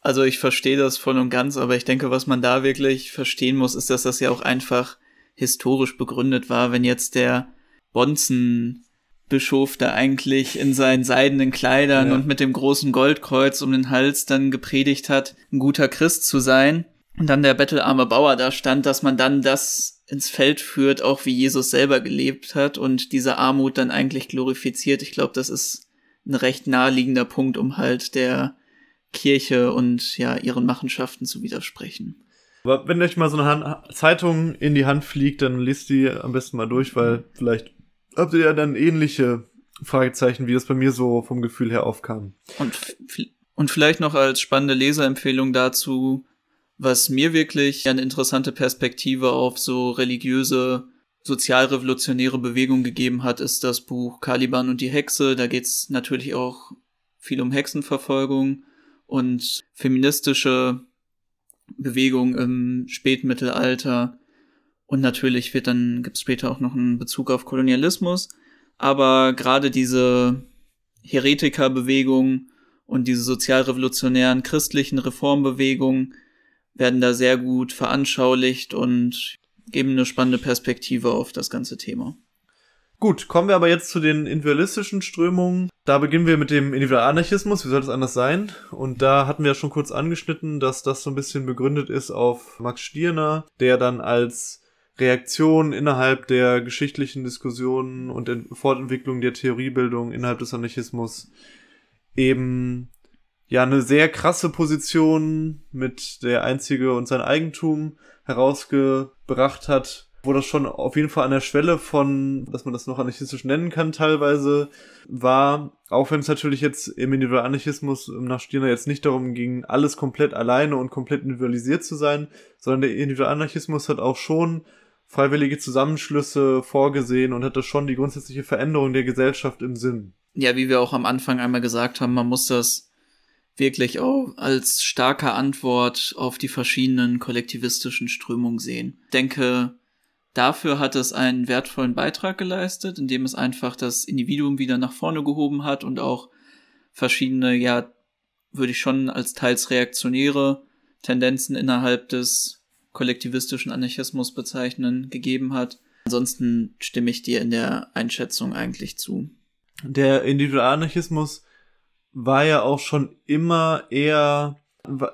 Also ich verstehe das voll und ganz, aber ich denke, was man da wirklich verstehen muss, ist, dass das ja auch einfach historisch begründet war, wenn jetzt der Bonzen Bischof da eigentlich in seinen seidenen Kleidern ja. und mit dem großen Goldkreuz um den Hals dann gepredigt hat, ein guter Christ zu sein. Und dann der bettelarme Bauer da stand, dass man dann das ins Feld führt, auch wie Jesus selber gelebt hat und diese Armut dann eigentlich glorifiziert. Ich glaube, das ist ein recht naheliegender Punkt, um halt der Kirche und ja ihren Machenschaften zu widersprechen. Aber wenn euch mal so eine Hand Zeitung in die Hand fliegt, dann liest die am besten mal durch, weil vielleicht habt ihr ja dann ähnliche Fragezeichen, wie das bei mir so vom Gefühl her aufkam. Und, und vielleicht noch als spannende Leserempfehlung dazu, was mir wirklich eine interessante Perspektive auf so religiöse, sozialrevolutionäre Bewegung gegeben hat, ist das Buch Caliban und die Hexe. Da geht's natürlich auch viel um Hexenverfolgung und feministische Bewegung im Spätmittelalter und natürlich wird dann, gibt es später auch noch einen Bezug auf Kolonialismus. Aber gerade diese Heretikerbewegung und diese sozialrevolutionären christlichen Reformbewegungen werden da sehr gut veranschaulicht und geben eine spannende Perspektive auf das ganze Thema. Gut, kommen wir aber jetzt zu den individualistischen Strömungen. Da beginnen wir mit dem Individualanarchismus, wie soll das anders sein? Und da hatten wir ja schon kurz angeschnitten, dass das so ein bisschen begründet ist auf Max Stirner, der dann als Reaktion innerhalb der geschichtlichen Diskussionen und Fortentwicklung der Theoriebildung innerhalb des Anarchismus eben ja eine sehr krasse Position mit der einzige und sein Eigentum herausgebracht hat, wo das schon auf jeden Fall an der Schwelle von, dass man das noch anarchistisch nennen kann, teilweise war, auch wenn es natürlich jetzt im Individualanarchismus nach Stirner jetzt nicht darum ging, alles komplett alleine und komplett individualisiert zu sein, sondern der Individualanarchismus hat auch schon freiwillige Zusammenschlüsse vorgesehen und hatte schon die grundsätzliche Veränderung der Gesellschaft im Sinn. Ja, wie wir auch am Anfang einmal gesagt haben, man muss das wirklich auch als starke Antwort auf die verschiedenen kollektivistischen Strömungen sehen. Ich denke, dafür hat es einen wertvollen Beitrag geleistet, indem es einfach das Individuum wieder nach vorne gehoben hat und auch verschiedene, ja, würde ich schon als teils reaktionäre Tendenzen innerhalb des kollektivistischen Anarchismus bezeichnen, gegeben hat. Ansonsten stimme ich dir in der Einschätzung eigentlich zu. Der Individualanarchismus war ja auch schon immer eher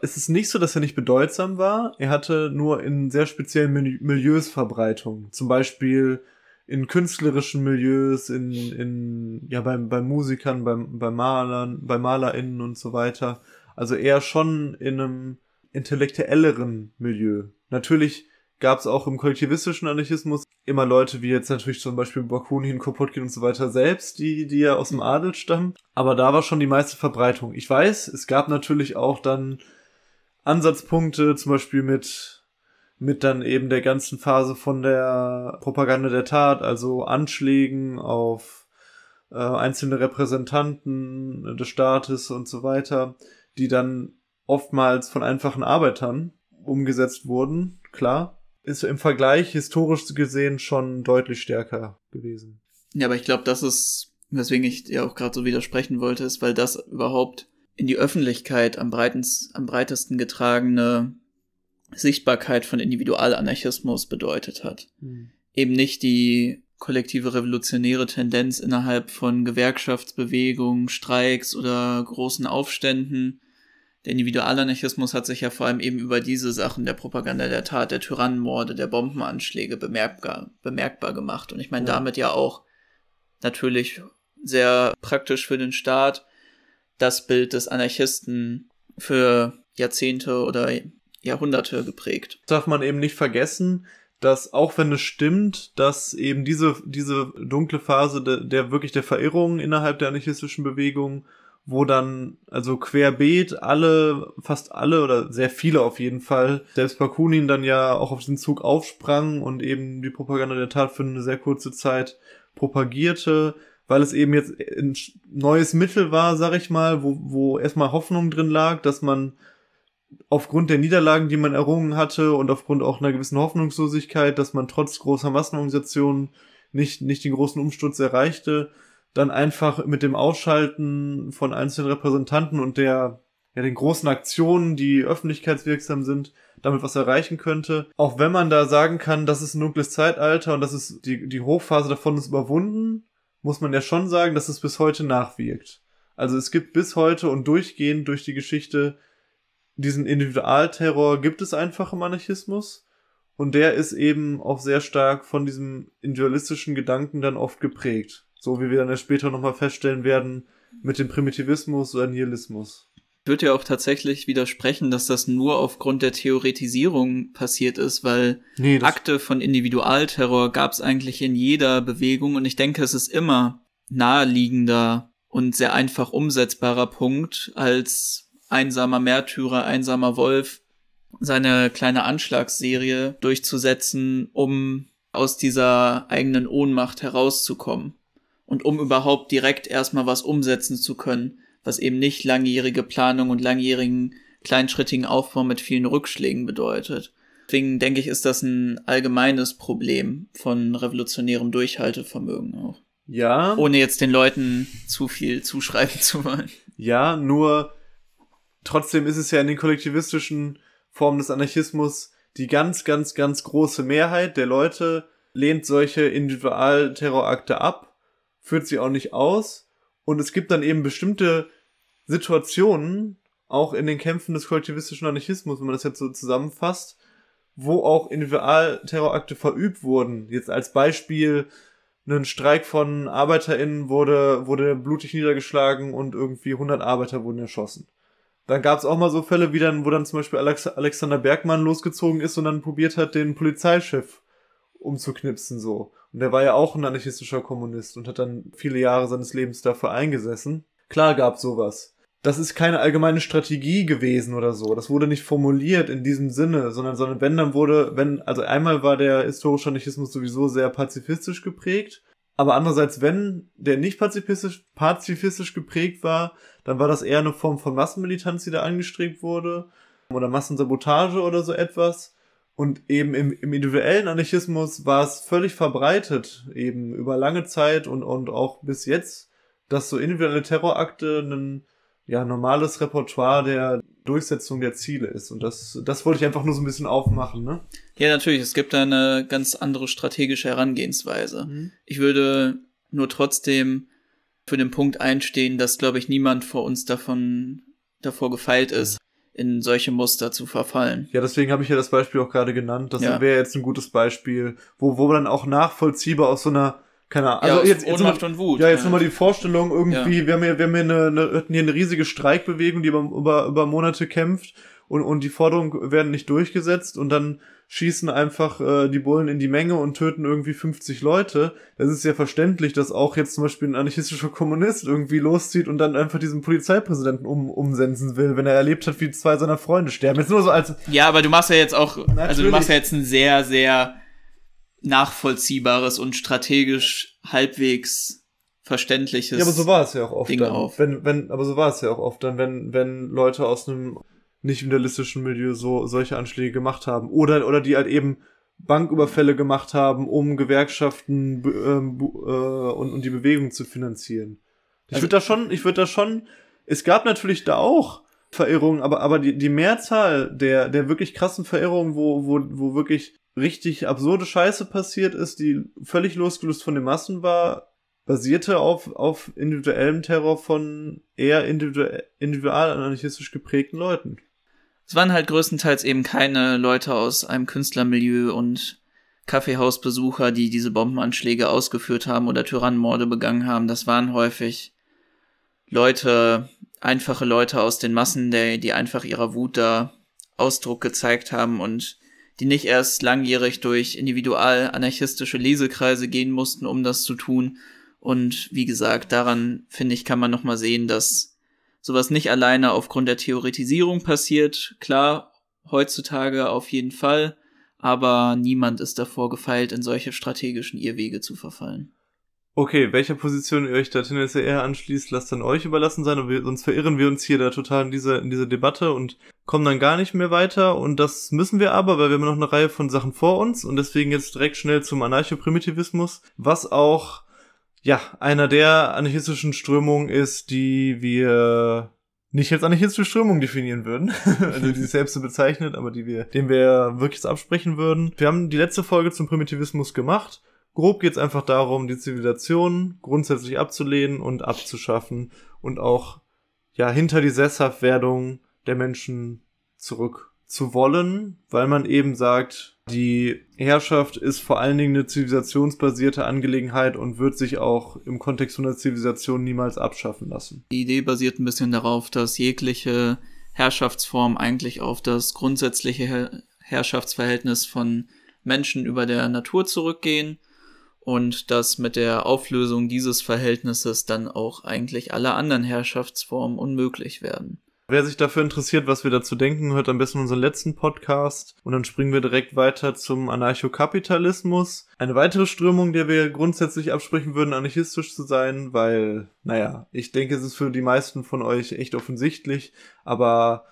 es ist nicht so, dass er nicht bedeutsam war. Er hatte nur in sehr speziellen Milieus Verbreitung. Zum Beispiel in künstlerischen Milieus, in, in, ja, beim, bei Musikern, beim, bei Malern, bei MalerInnen und so weiter. Also eher schon in einem intellektuelleren Milieu. Natürlich gab es auch im kollektivistischen Anarchismus immer Leute wie jetzt natürlich zum Beispiel Bakunin, Kropotkin und so weiter selbst, die, die ja aus dem Adel stammen. Aber da war schon die meiste Verbreitung. Ich weiß, es gab natürlich auch dann Ansatzpunkte, zum Beispiel mit, mit dann eben der ganzen Phase von der Propaganda der Tat, also Anschlägen auf äh, einzelne Repräsentanten des Staates und so weiter, die dann oftmals von einfachen Arbeitern umgesetzt wurden, klar, ist im Vergleich historisch gesehen schon deutlich stärker gewesen. Ja, aber ich glaube, das ist, weswegen ich dir auch gerade so widersprechen wollte, ist, weil das überhaupt in die Öffentlichkeit am, breitens, am breitesten getragene Sichtbarkeit von Individualanarchismus bedeutet hat. Hm. Eben nicht die kollektive revolutionäre Tendenz innerhalb von Gewerkschaftsbewegungen, Streiks oder großen Aufständen, der Individualanarchismus hat sich ja vor allem eben über diese Sachen der Propaganda der Tat, der Tyrannenmorde, der Bombenanschläge bemerkbar, bemerkbar gemacht. Und ich meine ja. damit ja auch natürlich sehr praktisch für den Staat das Bild des Anarchisten für Jahrzehnte oder Jahrhunderte geprägt. Darf man eben nicht vergessen, dass auch wenn es stimmt, dass eben diese, diese dunkle Phase der, der wirklich der Verirrung innerhalb der anarchistischen Bewegung, wo dann also querbeet alle, fast alle oder sehr viele auf jeden Fall, selbst Bakunin dann ja auch auf diesen Zug aufsprang und eben die Propaganda der Tat für eine sehr kurze Zeit propagierte, weil es eben jetzt ein neues Mittel war, sag ich mal, wo, wo erstmal Hoffnung drin lag, dass man aufgrund der Niederlagen, die man errungen hatte und aufgrund auch einer gewissen Hoffnungslosigkeit, dass man trotz großer Massenorganisationen nicht, nicht den großen Umsturz erreichte, dann einfach mit dem Ausschalten von einzelnen Repräsentanten und der, ja, den großen Aktionen, die öffentlichkeitswirksam sind, damit was erreichen könnte. Auch wenn man da sagen kann, das ist ein dunkles Zeitalter und das ist die, die Hochphase davon ist überwunden, muss man ja schon sagen, dass es bis heute nachwirkt. Also es gibt bis heute und durchgehend durch die Geschichte diesen Individualterror gibt es einfach im Anarchismus. Und der ist eben auch sehr stark von diesem individualistischen Gedanken dann oft geprägt. So wie wir dann ja später nochmal feststellen werden mit dem Primitivismus oder Nihilismus. Ich würde ja auch tatsächlich widersprechen, dass das nur aufgrund der Theoretisierung passiert ist, weil nee, Akte von Individualterror gab es eigentlich in jeder Bewegung und ich denke, es ist immer naheliegender und sehr einfach umsetzbarer Punkt als einsamer Märtyrer, einsamer Wolf, seine kleine Anschlagsserie durchzusetzen, um aus dieser eigenen Ohnmacht herauszukommen und um überhaupt direkt erstmal was umsetzen zu können, was eben nicht langjährige Planung und langjährigen kleinschrittigen Aufbau mit vielen Rückschlägen bedeutet. Deswegen denke ich, ist das ein allgemeines Problem von revolutionärem Durchhaltevermögen auch. Ja. Ohne jetzt den Leuten zu viel zuschreiben zu wollen. Ja, nur trotzdem ist es ja in den kollektivistischen Formen des Anarchismus die ganz, ganz, ganz große Mehrheit der Leute lehnt solche Individualterrorakte ab, führt sie auch nicht aus. Und es gibt dann eben bestimmte Situationen, auch in den Kämpfen des kollektivistischen Anarchismus, wenn man das jetzt so zusammenfasst, wo auch Individualterrorakte verübt wurden. Jetzt als Beispiel, ein Streik von ArbeiterInnen wurde, wurde blutig niedergeschlagen und irgendwie 100 Arbeiter wurden erschossen. Dann gab es auch mal so Fälle, wie dann, wo dann zum Beispiel Alex Alexander Bergmann losgezogen ist und dann probiert hat, den Polizeichef umzuknipsen so. Und der war ja auch ein anarchistischer Kommunist und hat dann viele Jahre seines Lebens dafür eingesessen. Klar gab sowas. Das ist keine allgemeine Strategie gewesen oder so. Das wurde nicht formuliert in diesem Sinne, sondern, sondern wenn dann wurde, wenn, also einmal war der historische Anarchismus sowieso sehr pazifistisch geprägt aber andererseits, wenn der nicht pazifistisch, pazifistisch geprägt war, dann war das eher eine Form von Massenmilitanz, die da angestrebt wurde. Oder Massensabotage oder so etwas. Und eben im, im individuellen Anarchismus war es völlig verbreitet, eben über lange Zeit und, und auch bis jetzt, dass so individuelle Terrorakte ein ja, normales Repertoire der Durchsetzung der Ziele ist. Und das, das wollte ich einfach nur so ein bisschen aufmachen, ne? Ja, natürlich. Es gibt da eine ganz andere strategische Herangehensweise. Mhm. Ich würde nur trotzdem für den Punkt einstehen, dass, glaube ich, niemand vor uns davon, davor gefeilt ist, in solche Muster zu verfallen. Ja, deswegen habe ich ja das Beispiel auch gerade genannt. Das ja. wäre jetzt ein gutes Beispiel, wo, wo dann auch nachvollziehbar aus so einer keine Ahnung. Also ja, jetzt, jetzt Ohnmacht und Wut. Ja, jetzt ja. nochmal die Vorstellung irgendwie, ja. wir haben hier, wir haben hier eine, eine, hier eine riesige Streikbewegung, die über, über, über Monate kämpft und, und die Forderungen werden nicht durchgesetzt und dann schießen einfach äh, die Bullen in die Menge und töten irgendwie 50 Leute. Das ist ja verständlich, dass auch jetzt zum Beispiel ein anarchistischer Kommunist irgendwie loszieht und dann einfach diesen Polizeipräsidenten um, umsensen will, wenn er erlebt hat, wie zwei seiner Freunde sterben. Jetzt nur so als. Ja, aber du machst ja jetzt auch, Natürlich. also du machst ja jetzt ein sehr, sehr nachvollziehbares und strategisch halbwegs verständliches. Ja, aber so war es ja auch oft. Ding dann. Auf. Wenn, wenn, aber so war es ja auch oft dann, wenn, wenn Leute aus einem nicht idealistischen Milieu so solche Anschläge gemacht haben. Oder, oder die halt eben Banküberfälle gemacht haben, um Gewerkschaften ähm, äh, und, und die Bewegung zu finanzieren. Ich also, würde da schon, ich würde da schon, es gab natürlich da auch Verirrungen, aber, aber die, die Mehrzahl der, der wirklich krassen Verirrungen, wo, wo, wo wirklich richtig absurde Scheiße passiert ist, die völlig losgelöst von den Massen war, basierte auf, auf individuellem Terror von eher individual, individual anarchistisch geprägten Leuten. Es waren halt größtenteils eben keine Leute aus einem Künstlermilieu und Kaffeehausbesucher, die diese Bombenanschläge ausgeführt haben oder Tyrannenmorde begangen haben. Das waren häufig Leute, einfache Leute aus den Massen, die, die einfach ihrer Wut da Ausdruck gezeigt haben und die nicht erst langjährig durch individual anarchistische Lesekreise gehen mussten, um das zu tun. Und wie gesagt, daran finde ich, kann man nochmal sehen, dass sowas nicht alleine aufgrund der Theoretisierung passiert. Klar, heutzutage auf jeden Fall, aber niemand ist davor gefeilt, in solche strategischen Irrwege zu verfallen. Okay, welcher Position ihr euch da tendenziell eher anschließt, lasst dann euch überlassen sein, wir, sonst verirren wir uns hier da total in dieser, in dieser Debatte und kommen dann gar nicht mehr weiter. Und das müssen wir aber, weil wir haben noch eine Reihe von Sachen vor uns und deswegen jetzt direkt schnell zum Anarchoprimitivismus, was auch, ja, einer der anarchistischen Strömungen ist, die wir nicht als anarchistische Strömung definieren würden, (laughs) also die sich selbst so bezeichnet, aber die wir, dem wir wirklich absprechen würden. Wir haben die letzte Folge zum Primitivismus gemacht Grob geht es einfach darum, die Zivilisation grundsätzlich abzulehnen und abzuschaffen und auch ja hinter die Sesshaftwerdung der Menschen zurück zu wollen, weil man eben sagt, die Herrschaft ist vor allen Dingen eine zivilisationsbasierte Angelegenheit und wird sich auch im Kontext einer Zivilisation niemals abschaffen lassen. Die Idee basiert ein bisschen darauf, dass jegliche Herrschaftsform eigentlich auf das grundsätzliche Herrschaftsverhältnis von Menschen über der Natur zurückgehen und dass mit der Auflösung dieses Verhältnisses dann auch eigentlich alle anderen Herrschaftsformen unmöglich werden. Wer sich dafür interessiert, was wir dazu denken, hört am besten unseren letzten Podcast und dann springen wir direkt weiter zum Anarchokapitalismus. Eine weitere Strömung, der wir grundsätzlich absprechen würden, anarchistisch zu sein, weil, naja, ich denke, es ist für die meisten von euch echt offensichtlich, aber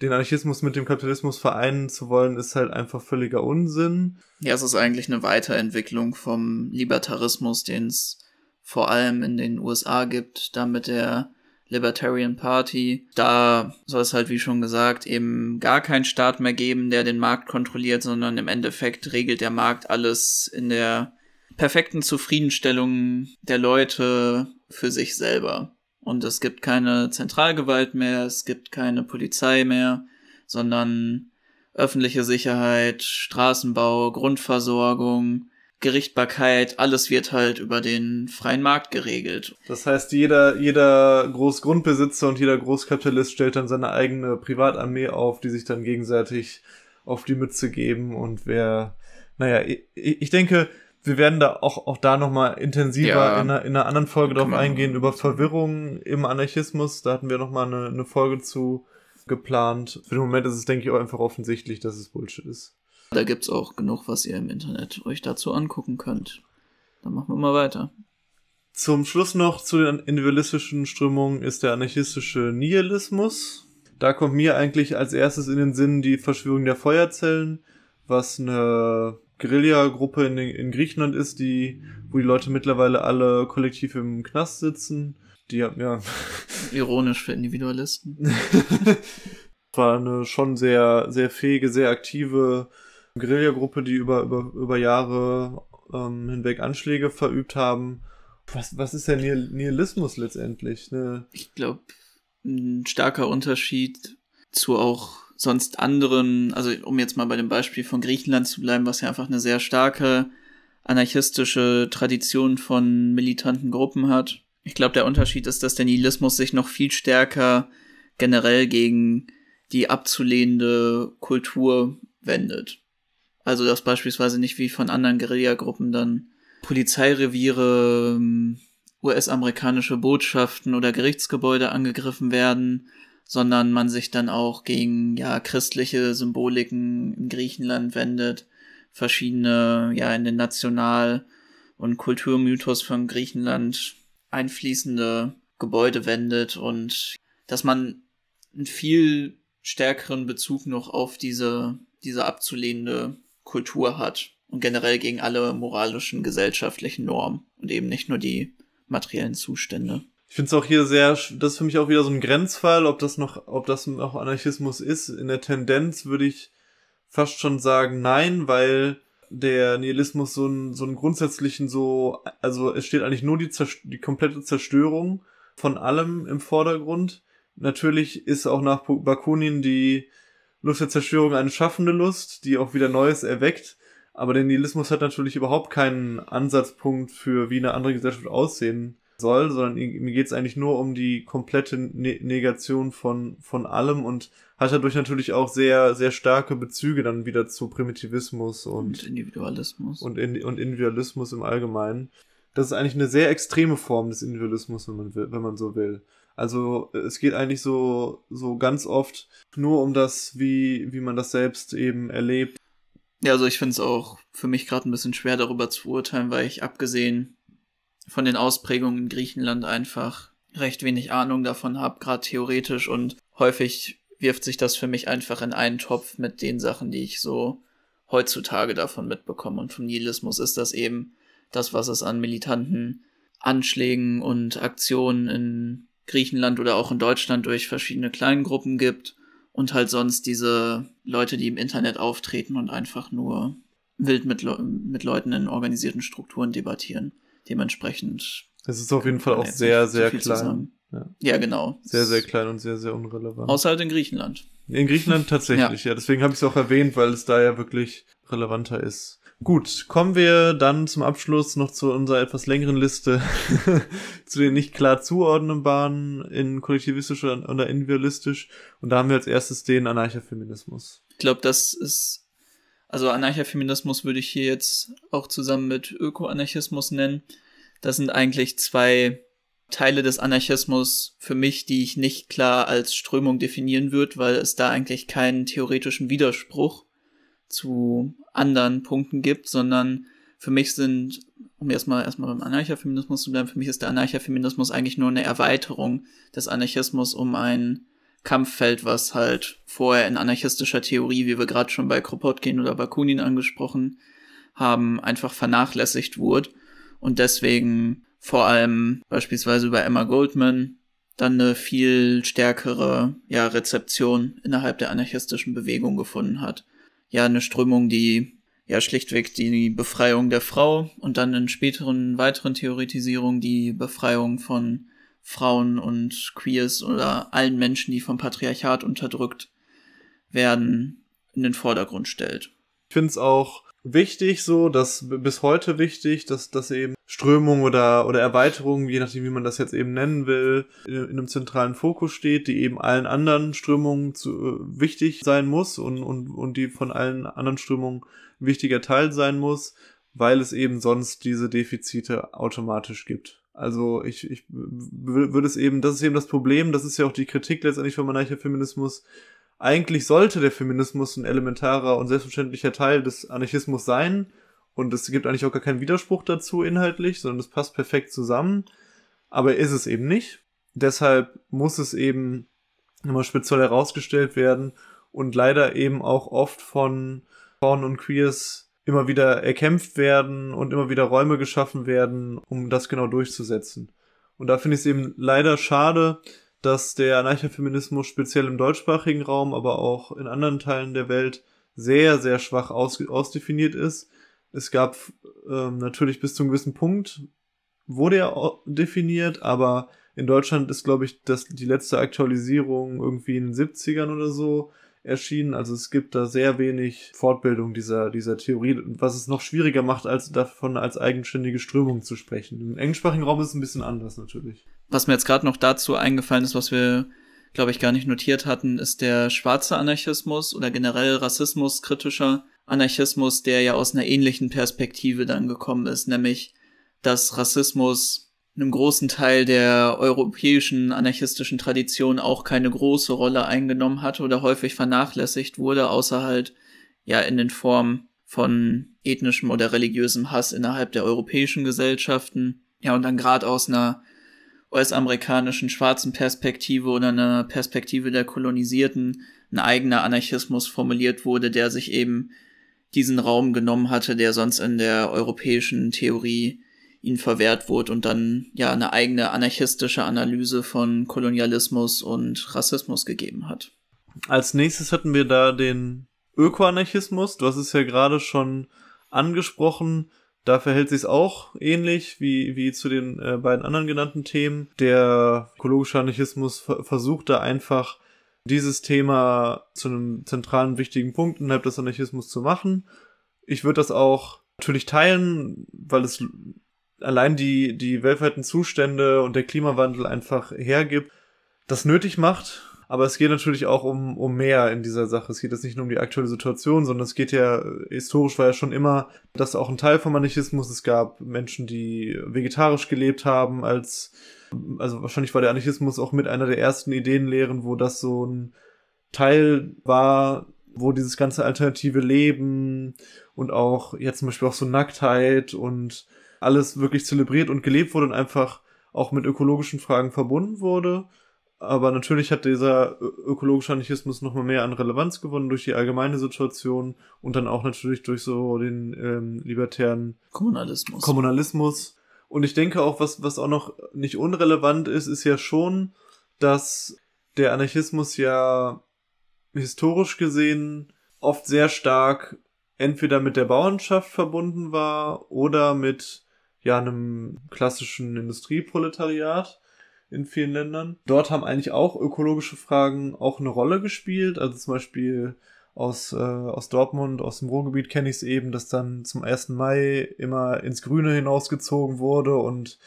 den Anarchismus mit dem Kapitalismus vereinen zu wollen, ist halt einfach völliger Unsinn. Ja, es ist eigentlich eine Weiterentwicklung vom Libertarismus, den es vor allem in den USA gibt, da mit der Libertarian Party. Da soll es halt, wie schon gesagt, eben gar keinen Staat mehr geben, der den Markt kontrolliert, sondern im Endeffekt regelt der Markt alles in der perfekten Zufriedenstellung der Leute für sich selber. Und es gibt keine Zentralgewalt mehr, es gibt keine Polizei mehr, sondern öffentliche Sicherheit, Straßenbau, Grundversorgung, Gerichtbarkeit, alles wird halt über den freien Markt geregelt. Das heißt, jeder, jeder Großgrundbesitzer und jeder Großkapitalist stellt dann seine eigene Privatarmee auf, die sich dann gegenseitig auf die Mütze geben und wer, naja, ich, ich denke, wir werden da auch, auch da nochmal intensiver ja, in, einer, in einer anderen Folge drauf eingehen, über Verwirrung im Anarchismus. Da hatten wir nochmal eine, eine Folge zu geplant. Für den Moment ist es, denke ich, auch einfach offensichtlich, dass es Bullshit ist. Da gibt's auch genug, was ihr im Internet euch dazu angucken könnt. Dann machen wir mal weiter. Zum Schluss noch zu den individualistischen Strömungen ist der anarchistische Nihilismus. Da kommt mir eigentlich als erstes in den Sinn die Verschwörung der Feuerzellen, was eine Guerilla-Gruppe in, in Griechenland ist, die, wo die Leute mittlerweile alle kollektiv im Knast sitzen. Die haben, ja. (laughs) Ironisch für Individualisten. (laughs) war eine schon sehr, sehr fähige, sehr aktive Guerilla-Gruppe, die über, über, über Jahre ähm, hinweg Anschläge verübt haben. Was, was ist der Nihilismus letztendlich? Ne? Ich glaube, ein starker Unterschied zu auch sonst anderen, also um jetzt mal bei dem Beispiel von Griechenland zu bleiben, was ja einfach eine sehr starke anarchistische Tradition von militanten Gruppen hat. Ich glaube, der Unterschied ist, dass der Nihilismus sich noch viel stärker generell gegen die abzulehnende Kultur wendet. Also dass beispielsweise nicht wie von anderen Guerillagruppen dann Polizeireviere, ähm, US-amerikanische Botschaften oder Gerichtsgebäude angegriffen werden, sondern man sich dann auch gegen ja christliche Symboliken in Griechenland wendet, verschiedene ja in den National- und Kulturmythos von Griechenland einfließende Gebäude wendet und dass man einen viel stärkeren Bezug noch auf diese diese abzulehnende Kultur hat und generell gegen alle moralischen gesellschaftlichen Normen und eben nicht nur die materiellen Zustände. Ich finde es auch hier sehr, das ist für mich auch wieder so ein Grenzfall, ob das noch, ob das noch Anarchismus ist. In der Tendenz würde ich fast schon sagen nein, weil der Nihilismus so einen, so einen grundsätzlichen so, also es steht eigentlich nur die, die komplette Zerstörung von allem im Vordergrund. Natürlich ist auch nach Bakunin die Lust der Zerstörung eine schaffende Lust, die auch wieder Neues erweckt. Aber der Nihilismus hat natürlich überhaupt keinen Ansatzpunkt für, wie eine andere Gesellschaft aussehen soll, sondern mir geht es eigentlich nur um die komplette ne Negation von, von allem und hat dadurch natürlich auch sehr, sehr starke Bezüge dann wieder zu Primitivismus und, und Individualismus. Und, in, und Individualismus im Allgemeinen. Das ist eigentlich eine sehr extreme Form des Individualismus, wenn man will, wenn man so will. Also es geht eigentlich so, so ganz oft nur um das, wie, wie man das selbst eben erlebt. Ja, also ich finde es auch für mich gerade ein bisschen schwer darüber zu urteilen, weil ich abgesehen von den Ausprägungen in Griechenland einfach recht wenig Ahnung davon habe, gerade theoretisch und häufig wirft sich das für mich einfach in einen Topf mit den Sachen, die ich so heutzutage davon mitbekomme. Und vom Nihilismus ist das eben das, was es an militanten Anschlägen und Aktionen in Griechenland oder auch in Deutschland durch verschiedene Kleingruppen gibt und halt sonst diese Leute, die im Internet auftreten und einfach nur wild mit, Le mit Leuten in organisierten Strukturen debattieren. Dementsprechend. Es ist auf jeden Fall auch sehr, sehr klein. Ja. ja, genau. Sehr, sehr klein und sehr, sehr unrelevant. Außer halt in Griechenland. In Griechenland tatsächlich, ja. ja. Deswegen habe ich es auch erwähnt, weil es da ja wirklich relevanter ist. Gut, kommen wir dann zum Abschluss noch zu unserer etwas längeren Liste (laughs) zu den nicht klar zuordnenbaren in kollektivistisch oder individualistisch. Und da haben wir als erstes den Anarchafeminismus. Ich glaube, das ist, also Anarchafeminismus würde ich hier jetzt auch zusammen mit Ökoanarchismus nennen. Das sind eigentlich zwei Teile des Anarchismus für mich, die ich nicht klar als Strömung definieren würde, weil es da eigentlich keinen theoretischen Widerspruch zu anderen Punkten gibt, sondern für mich sind, um erstmal erstmal beim Anarchafeminismus zu bleiben, für mich ist der Anarchafeminismus eigentlich nur eine Erweiterung des Anarchismus um ein Kampffeld, was halt vorher in anarchistischer Theorie, wie wir gerade schon bei Kropotkin oder Bakunin angesprochen haben, einfach vernachlässigt wurde. Und deswegen vor allem beispielsweise bei Emma Goldman dann eine viel stärkere ja, Rezeption innerhalb der anarchistischen Bewegung gefunden hat ja eine Strömung, die ja schlichtweg die Befreiung der Frau und dann in späteren weiteren Theoretisierungen die Befreiung von Frauen und Queers oder allen Menschen, die vom Patriarchat unterdrückt werden, in den Vordergrund stellt. Ich finde es auch wichtig, so, dass bis heute wichtig, dass, dass eben Strömung oder, oder Erweiterung, je nachdem, wie man das jetzt eben nennen will, in, in einem zentralen Fokus steht, die eben allen anderen Strömungen zu, äh, wichtig sein muss und, und, und die von allen anderen Strömungen wichtiger Teil sein muss, weil es eben sonst diese Defizite automatisch gibt. Also ich, ich würde es eben, das ist eben das Problem, das ist ja auch die Kritik letztendlich vom Anarchofeminismus, eigentlich sollte der Feminismus ein elementarer und selbstverständlicher Teil des Anarchismus sein. Und es gibt eigentlich auch gar keinen Widerspruch dazu inhaltlich, sondern es passt perfekt zusammen. Aber ist es eben nicht. Deshalb muss es eben immer speziell herausgestellt werden und leider eben auch oft von Frauen und Queers immer wieder erkämpft werden und immer wieder Räume geschaffen werden, um das genau durchzusetzen. Und da finde ich es eben leider schade, dass der Anarchofeminismus speziell im deutschsprachigen Raum, aber auch in anderen Teilen der Welt sehr, sehr schwach aus, ausdefiniert ist. Es gab ähm, natürlich bis zu einem gewissen Punkt wurde er definiert, aber in Deutschland ist, glaube ich, das, die letzte Aktualisierung irgendwie in den 70ern oder so erschienen. Also es gibt da sehr wenig Fortbildung dieser, dieser Theorie, was es noch schwieriger macht, als davon als eigenständige Strömung zu sprechen. Im englischsprachigen Raum ist es ein bisschen anders natürlich. Was mir jetzt gerade noch dazu eingefallen ist, was wir, glaube ich, gar nicht notiert hatten, ist der schwarze Anarchismus oder generell Rassismus kritischer Anarchismus, der ja aus einer ähnlichen Perspektive dann gekommen ist, nämlich dass Rassismus in einem großen Teil der europäischen anarchistischen Tradition auch keine große Rolle eingenommen hatte oder häufig vernachlässigt wurde, außer halt ja in den Formen von ethnischem oder religiösem Hass innerhalb der europäischen Gesellschaften. Ja, und dann gerade aus einer US-amerikanischen schwarzen Perspektive oder einer Perspektive der Kolonisierten ein eigener Anarchismus formuliert wurde, der sich eben diesen Raum genommen hatte, der sonst in der europäischen Theorie ihnen verwehrt wurde und dann ja eine eigene anarchistische Analyse von Kolonialismus und Rassismus gegeben hat. Als nächstes hatten wir da den Ökoanarchismus. Du hast es ja gerade schon angesprochen. Da verhält sich auch ähnlich wie, wie zu den äh, beiden anderen genannten Themen. Der ökologische Anarchismus versucht da einfach dieses Thema zu einem zentralen, wichtigen Punkt innerhalb des Anarchismus zu machen. Ich würde das auch natürlich teilen, weil es allein die, die weltweiten Zustände und der Klimawandel einfach hergibt, das nötig macht. Aber es geht natürlich auch um, um mehr in dieser Sache. Es geht jetzt nicht nur um die aktuelle Situation, sondern es geht ja, historisch war ja schon immer, dass auch ein Teil vom Anarchismus, es gab Menschen, die vegetarisch gelebt haben, als, also wahrscheinlich war der Anarchismus auch mit einer der ersten Ideenlehren, wo das so ein Teil war, wo dieses ganze alternative Leben und auch jetzt zum Beispiel auch so Nacktheit und alles wirklich zelebriert und gelebt wurde und einfach auch mit ökologischen Fragen verbunden wurde. Aber natürlich hat dieser ökologische Anarchismus nochmal mehr an Relevanz gewonnen durch die allgemeine Situation und dann auch natürlich durch so den ähm, libertären Kommunalismus. Kommunalismus. Und ich denke auch, was, was auch noch nicht unrelevant ist, ist ja schon, dass der Anarchismus ja historisch gesehen oft sehr stark entweder mit der Bauernschaft verbunden war oder mit ja einem klassischen Industrieproletariat in vielen Ländern. Dort haben eigentlich auch ökologische Fragen auch eine Rolle gespielt. Also zum Beispiel aus, äh, aus Dortmund, aus dem Ruhrgebiet kenne ich es eben, dass dann zum 1. Mai immer ins Grüne hinausgezogen wurde und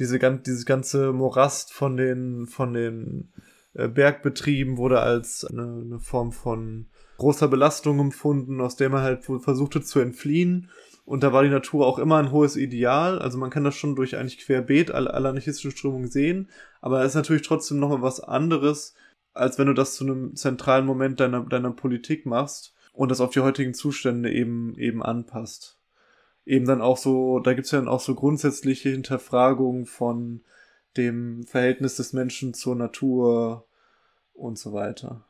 diese, dieses ganze Morast von den, von den äh, Bergbetrieben wurde als eine, eine Form von großer Belastung empfunden, aus der man halt versuchte zu entfliehen. Und da war die Natur auch immer ein hohes Ideal. Also man kann das schon durch eigentlich querbeet alle anarchistischen Strömungen sehen. Aber es ist natürlich trotzdem nochmal was anderes, als wenn du das zu einem zentralen Moment deiner, deiner Politik machst und das auf die heutigen Zustände eben, eben anpasst. Eben dann auch so, da gibt's ja dann auch so grundsätzliche Hinterfragungen von dem Verhältnis des Menschen zur Natur und so weiter.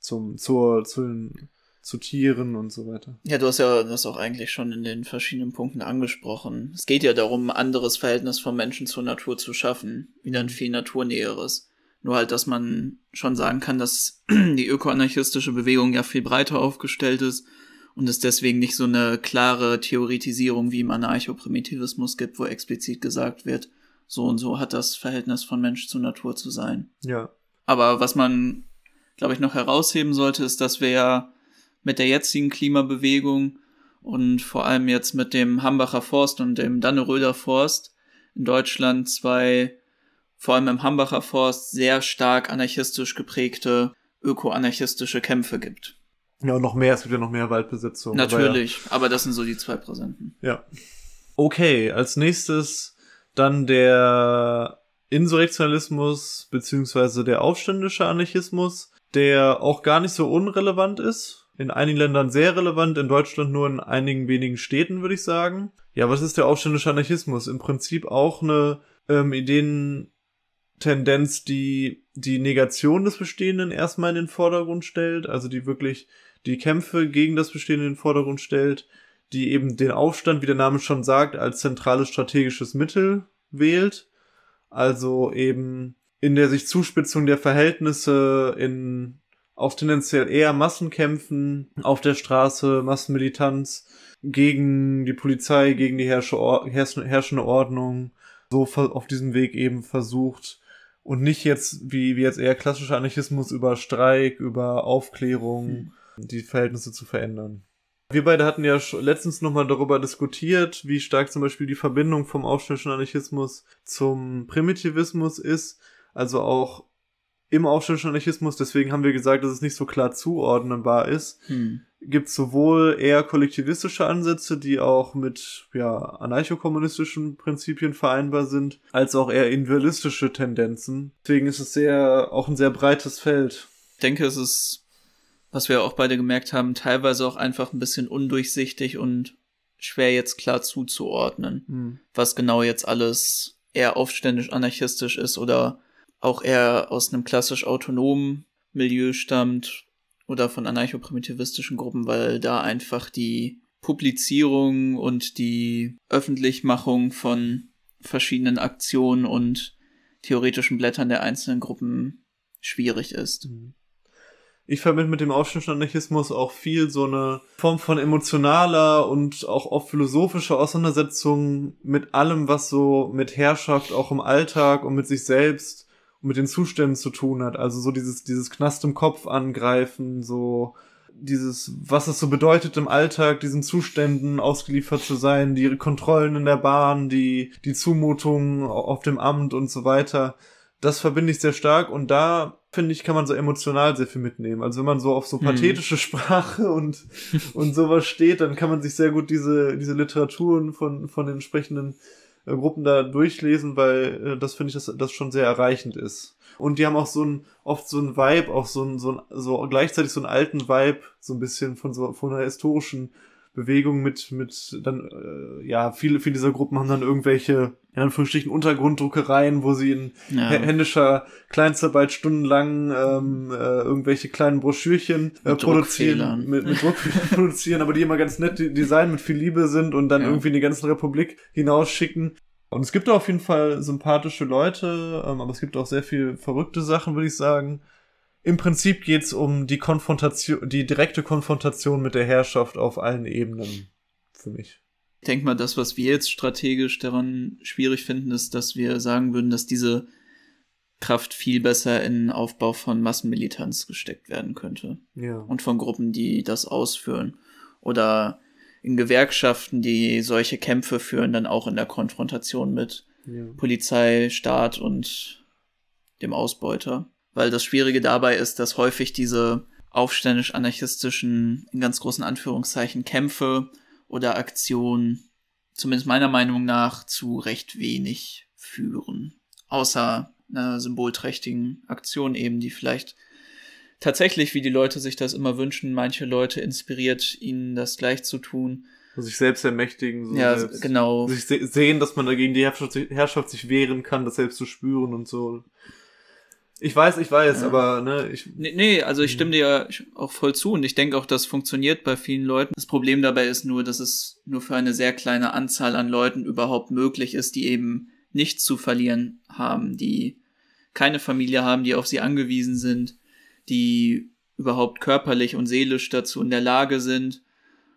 Zum, zur, zu den zu Tieren und so weiter. Ja, du hast ja das auch eigentlich schon in den verschiedenen Punkten angesprochen. Es geht ja darum, ein anderes Verhältnis vom Menschen zur Natur zu schaffen, wieder ein viel naturnäheres. Nur halt, dass man schon sagen kann, dass (clears throat) die ökoanarchistische Bewegung ja viel breiter aufgestellt ist und es deswegen nicht so eine klare Theoretisierung wie im Anarchoprimitivismus gibt, wo explizit gesagt wird, so und so hat das Verhältnis von Mensch zu Natur zu sein. Ja. Aber was man, glaube ich, noch herausheben sollte, ist, dass wir ja mit der jetzigen Klimabewegung und vor allem jetzt mit dem Hambacher Forst und dem Danneröder Forst in Deutschland zwei, vor allem im Hambacher Forst, sehr stark anarchistisch geprägte öko-anarchistische Kämpfe gibt. Ja, und noch mehr, es gibt ja noch mehr Waldbesitzung. Natürlich, aber, ja. aber das sind so die zwei Präsenten. Ja. Okay, als nächstes dann der Insurrektionalismus beziehungsweise der aufständische Anarchismus, der auch gar nicht so unrelevant ist in einigen Ländern sehr relevant, in Deutschland nur in einigen wenigen Städten, würde ich sagen. Ja, was ist der aufständische Anarchismus? Im Prinzip auch eine ähm, Ideentendenz, die die Negation des Bestehenden erstmal in den Vordergrund stellt, also die wirklich die Kämpfe gegen das Bestehende in den Vordergrund stellt, die eben den Aufstand, wie der Name schon sagt, als zentrales strategisches Mittel wählt. Also eben in der sich Zuspitzung der Verhältnisse in auch tendenziell eher Massenkämpfen auf der Straße, Massenmilitanz gegen die Polizei, gegen die herrschende Ordnung, so auf diesem Weg eben versucht und nicht jetzt wie, wie jetzt eher klassischer Anarchismus über Streik, über Aufklärung, hm. die Verhältnisse zu verändern. Wir beide hatten ja letztens nochmal darüber diskutiert, wie stark zum Beispiel die Verbindung vom aufständischen Anarchismus zum Primitivismus ist. Also auch im Aufständischen deswegen haben wir gesagt, dass es nicht so klar zuordnenbar ist, hm. gibt sowohl eher kollektivistische Ansätze, die auch mit ja, anarchokommunistischen Prinzipien vereinbar sind, als auch eher individualistische Tendenzen. Deswegen ist es sehr, auch ein sehr breites Feld. Ich denke, es ist, was wir auch beide gemerkt haben, teilweise auch einfach ein bisschen undurchsichtig und schwer jetzt klar zuzuordnen, hm. was genau jetzt alles eher aufständisch anarchistisch ist oder auch eher aus einem klassisch autonomen Milieu stammt oder von anarcho-primitivistischen Gruppen, weil da einfach die Publizierung und die Öffentlichmachung von verschiedenen Aktionen und theoretischen Blättern der einzelnen Gruppen schwierig ist. Mhm. Ich verbinde mit dem Aufstandsanarchismus auch viel so eine Form von emotionaler und auch oft philosophischer Auseinandersetzung mit allem, was so mit Herrschaft auch im Alltag und mit sich selbst mit den Zuständen zu tun hat. Also so dieses, dieses Knast im Kopf angreifen, so dieses, was es so bedeutet im Alltag, diesen Zuständen ausgeliefert zu sein, die Kontrollen in der Bahn, die, die Zumutungen auf dem Amt und so weiter. Das verbinde ich sehr stark und da finde ich, kann man so emotional sehr viel mitnehmen. Also wenn man so auf so hm. pathetische. Sprache und, und sowas steht, dann kann man sich sehr gut diese, diese Literaturen von, von den entsprechenden Gruppen da durchlesen, weil äh, das finde ich, dass das schon sehr erreichend ist. Und die haben auch so ein, oft so ein Vibe, auch so ein, so ein, so gleichzeitig so einen alten Vibe, so ein bisschen von so, von einer historischen Bewegung mit, mit dann, äh, ja, viele, viele dieser Gruppen haben dann irgendwelche, in Anführungsstrichen, Untergrunddruckereien, wo sie in ja. händischer Kleinstarbeit stundenlang ähm, äh, irgendwelche kleinen Broschürchen äh, mit produzieren, mit, mit Druckfehlern (laughs) produzieren, aber die immer ganz nett design mit viel Liebe sind und dann ja. irgendwie in die ganze Republik hinausschicken. Und es gibt auf jeden Fall sympathische Leute, ähm, aber es gibt auch sehr viel verrückte Sachen, würde ich sagen. Im Prinzip geht's um die Konfrontation, die direkte Konfrontation mit der Herrschaft auf allen Ebenen für mich. Ich denke mal, das, was wir jetzt strategisch daran schwierig finden, ist, dass wir sagen würden, dass diese Kraft viel besser in Aufbau von Massenmilitanz gesteckt werden könnte. Ja. Und von Gruppen, die das ausführen. Oder in Gewerkschaften, die solche Kämpfe führen, dann auch in der Konfrontation mit ja. Polizei, Staat und dem Ausbeuter weil das Schwierige dabei ist, dass häufig diese aufständisch-anarchistischen, in ganz großen Anführungszeichen, Kämpfe oder Aktionen, zumindest meiner Meinung nach, zu recht wenig führen. Außer einer symbolträchtigen Aktion eben, die vielleicht tatsächlich, wie die Leute sich das immer wünschen, manche Leute inspiriert, ihnen das gleich zu tun. Sich selbst ermächtigen. So ja, selbst, genau. Sich se sehen, dass man dagegen die Herrschaft, Herrschaft sich wehren kann, das selbst zu spüren und so. Ich weiß, ich weiß, ja. aber ne, ich. Nee, nee, also ich stimme dir auch voll zu und ich denke auch, das funktioniert bei vielen Leuten. Das Problem dabei ist nur, dass es nur für eine sehr kleine Anzahl an Leuten überhaupt möglich ist, die eben nichts zu verlieren haben, die keine Familie haben, die auf sie angewiesen sind, die überhaupt körperlich und seelisch dazu in der Lage sind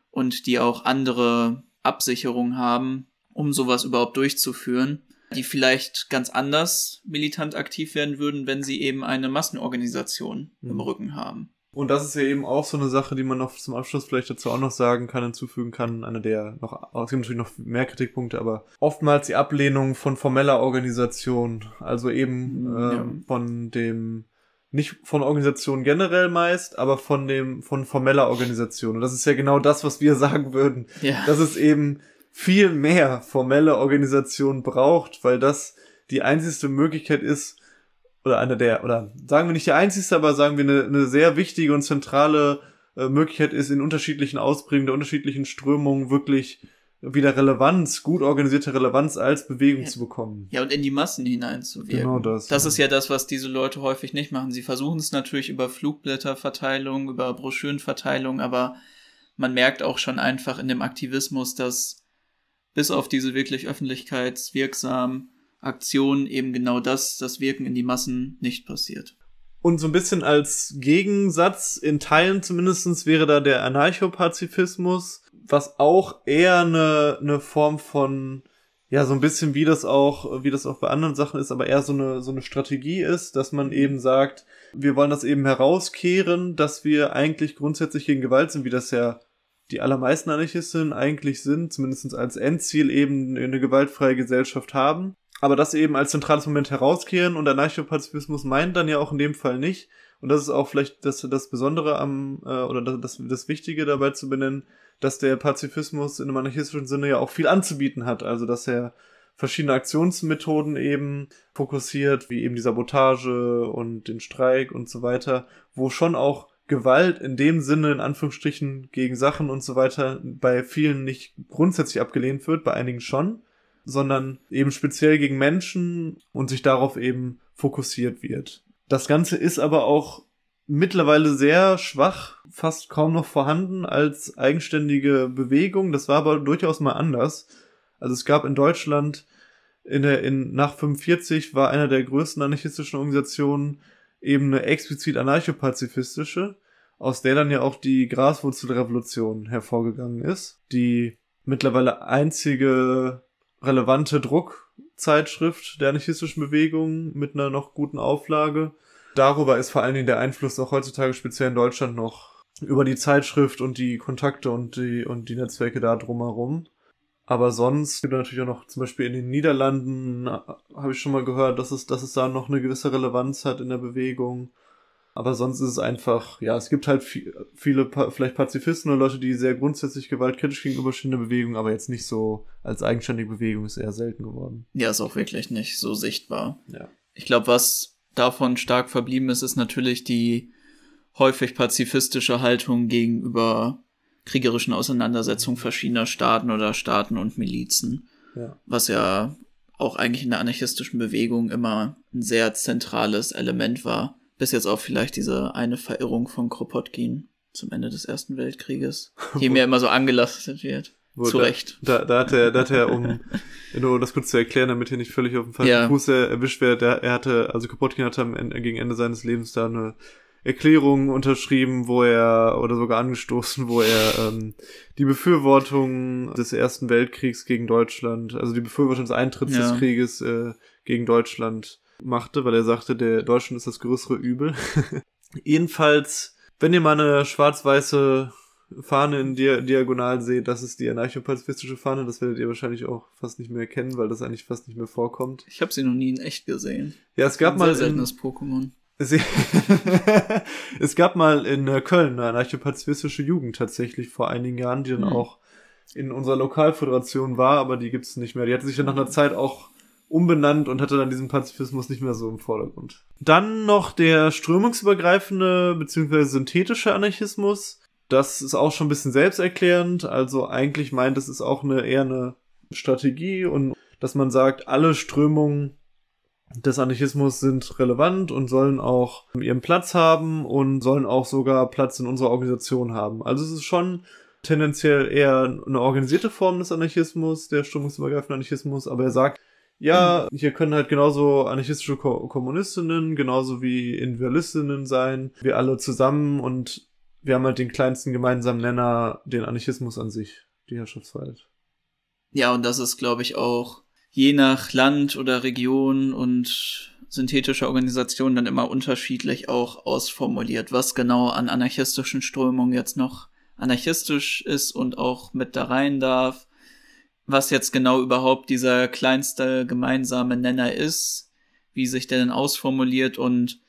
und die auch andere Absicherungen haben, um sowas überhaupt durchzuführen die vielleicht ganz anders militant aktiv werden würden, wenn sie eben eine Massenorganisation mhm. im Rücken haben. Und das ist ja eben auch so eine Sache, die man noch zum Abschluss vielleicht dazu auch noch sagen kann, hinzufügen kann. Eine der noch, es gibt natürlich noch mehr Kritikpunkte, aber oftmals die Ablehnung von formeller Organisation. Also eben mhm, ja. von dem, nicht von Organisationen generell meist, aber von dem, von formeller Organisation. Und das ist ja genau das, was wir (laughs) sagen würden. Ja. Das ist eben viel mehr formelle Organisation braucht, weil das die einzigste Möglichkeit ist, oder eine der, oder sagen wir nicht die einzigste, aber sagen wir eine, eine sehr wichtige und zentrale äh, Möglichkeit ist, in unterschiedlichen Ausprägungen der unterschiedlichen Strömungen wirklich wieder Relevanz, gut organisierte Relevanz als Bewegung ja. zu bekommen. Ja, und in die Massen hineinzuwirken. Genau das. Das ja. ist ja das, was diese Leute häufig nicht machen. Sie versuchen es natürlich über Flugblätterverteilung, über Broschürenverteilung, aber man merkt auch schon einfach in dem Aktivismus, dass bis auf diese wirklich öffentlichkeitswirksamen Aktionen eben genau das, das Wirken in die Massen nicht passiert. Und so ein bisschen als Gegensatz, in Teilen zumindestens wäre da der Anarchopazifismus, was auch eher eine, eine Form von, ja, so ein bisschen wie das auch, wie das auch bei anderen Sachen ist, aber eher so eine, so eine Strategie ist, dass man eben sagt, wir wollen das eben herauskehren, dass wir eigentlich grundsätzlich gegen Gewalt sind, wie das ja die allermeisten Anarchisten eigentlich sind, zumindest als Endziel eben eine gewaltfreie Gesellschaft haben. Aber das eben als zentrales Moment herauskehren und Anarchopazifismus meint dann ja auch in dem Fall nicht. Und das ist auch vielleicht das, das Besondere am, äh, oder das, das Wichtige dabei zu benennen, dass der Pazifismus in einem anarchistischen Sinne ja auch viel anzubieten hat. Also dass er verschiedene Aktionsmethoden eben fokussiert, wie eben die Sabotage und den Streik und so weiter, wo schon auch Gewalt in dem Sinne, in Anführungsstrichen, gegen Sachen und so weiter, bei vielen nicht grundsätzlich abgelehnt wird, bei einigen schon, sondern eben speziell gegen Menschen und sich darauf eben fokussiert wird. Das Ganze ist aber auch mittlerweile sehr schwach, fast kaum noch vorhanden als eigenständige Bewegung. Das war aber durchaus mal anders. Also es gab in Deutschland in der, in, nach 45 war einer der größten anarchistischen Organisationen eben eine explizit anarchopazifistische, aus der dann ja auch die Graswurzelrevolution hervorgegangen ist, die mittlerweile einzige relevante Druckzeitschrift der anarchistischen Bewegung mit einer noch guten Auflage. Darüber ist vor allen Dingen der Einfluss auch heutzutage speziell in Deutschland noch über die Zeitschrift und die Kontakte und die, und die Netzwerke da drumherum. Aber sonst gibt es natürlich auch noch, zum Beispiel in den Niederlanden, äh, habe ich schon mal gehört, dass es, dass es da noch eine gewisse Relevanz hat in der Bewegung. Aber sonst ist es einfach, ja, es gibt halt viel, viele, vielleicht Pazifisten oder Leute, die sehr grundsätzlich gewaltkritisch gegenüberstehen der Bewegung, aber jetzt nicht so als eigenständige Bewegung ist eher selten geworden. Ja, ist auch wirklich nicht so sichtbar. Ja. Ich glaube, was davon stark verblieben ist, ist natürlich die häufig pazifistische Haltung gegenüber kriegerischen Auseinandersetzungen verschiedener Staaten oder Staaten und Milizen. Ja. Was ja auch eigentlich in der anarchistischen Bewegung immer ein sehr zentrales Element war. Bis jetzt auch vielleicht diese eine Verirrung von Kropotkin zum Ende des Ersten Weltkrieges, die (laughs) mir immer so angelastet wird. Wo Zu da, Recht. Da, da hat er, da hat er, um nur das kurz zu erklären, damit hier nicht völlig auf dem falschen Ja. Fuß erwischt wird, er hatte, also Kropotkin hatte am Ende, gegen Ende seines Lebens da eine Erklärung unterschrieben, wo er, oder sogar angestoßen, wo er ähm, die Befürwortung des Ersten Weltkriegs gegen Deutschland, also die Befürwortung des Eintritts Ja. des Krieges äh, gegen Deutschland machte, weil er sagte, der Deutschland ist das größere Übel. (laughs) Jedenfalls, wenn ihr mal eine schwarz-weiße Fahne in Dia Diagonal seht, das ist die anarcho-pazifistische Fahne, das werdet ihr wahrscheinlich auch fast nicht mehr kennen, weil das eigentlich fast nicht mehr vorkommt. Ich habe sie noch nie in echt gesehen. Ja, es gab Ein mal sehr in, seltenes Pokémon. (laughs) es, gab mal in äh, Köln eine anarcho-pazifistische Jugend tatsächlich vor einigen Jahren, die dann Hm. auch in unserer Lokalföderation war, aber die gibt's nicht mehr. Die hatte sich dann nach einer Zeit auch umbenannt und hatte dann diesen Pazifismus nicht mehr so im Vordergrund. Dann noch der strömungsübergreifende bzw. synthetische Anarchismus. Das ist auch schon ein bisschen selbsterklärend. Also eigentlich meint es ist auch eine eher eine Strategie und dass man sagt, alle Strömungen des Anarchismus sind relevant und sollen auch ihren Platz haben und sollen auch sogar Platz in unserer Organisation haben. Also es ist schon tendenziell eher eine organisierte Form des Anarchismus, der strömungsübergreifende Anarchismus, aber er sagt, ja, hier können halt genauso anarchistische Ko Kommunistinnen, genauso wie Individualistinnen sein, wir alle zusammen und wir haben halt den kleinsten gemeinsamen Nenner, den Anarchismus an sich, die Herrschaftsfreiheit. Ja, und das ist, glaube ich, auch je nach Land oder Region und synthetischer Organisation dann immer unterschiedlich auch ausformuliert, was genau an anarchistischen Strömungen jetzt noch anarchistisch ist und auch mit da rein darf, was jetzt genau überhaupt dieser kleinste gemeinsame Nenner ist, wie sich der denn ausformuliert und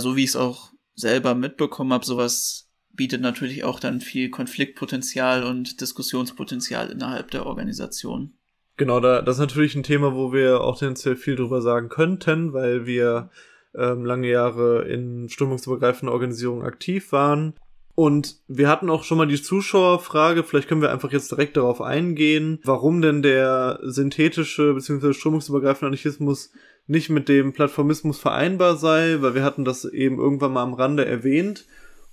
so wie ich es auch selber mitbekommen habe, sowas bietet natürlich auch dann viel Konfliktpotenzial und Diskussionspotenzial innerhalb der Organisation. Genau, da, das ist natürlich ein Thema, wo wir auch tendenziell viel drüber sagen könnten, weil wir ähm, lange Jahre in strömungsübergreifender Organisierung aktiv waren. Und wir hatten auch schon mal die Zuschauerfrage, vielleicht können wir einfach jetzt direkt darauf eingehen, warum denn der synthetische bzw. strömungsübergreifende Anarchismus nicht mit dem Plattformismus vereinbar sei, weil wir hatten das eben irgendwann mal am Rande erwähnt.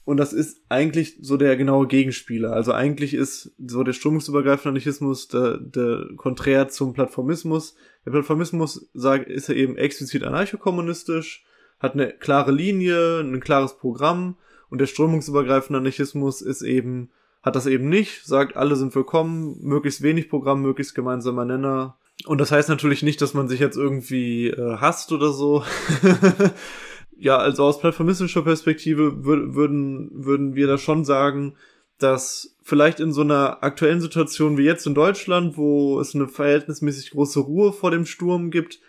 Und das ist eigentlich so der genaue Gegenspieler. Also eigentlich ist so der strömungsübergreifende Anarchismus der, der konträr zum Plattformismus. Der Plattformismus sagt, ist ja eben explizit anarchokommunistisch, hat eine klare Linie, ein klares Programm. Und der strömungsübergreifende Anarchismus ist eben, hat das eben nicht, sagt, alle sind willkommen, möglichst wenig Programm, möglichst gemeinsamer Nenner. Und das heißt natürlich nicht, dass man sich jetzt irgendwie äh, hasst oder so. (laughs) ja, also aus plattformistischer Perspektive wür würden, würden wir da schon sagen, dass vielleicht in so einer aktuellen Situation wie jetzt in Deutschland, wo es eine verhältnismäßig große Ruhe vor dem Sturm gibt,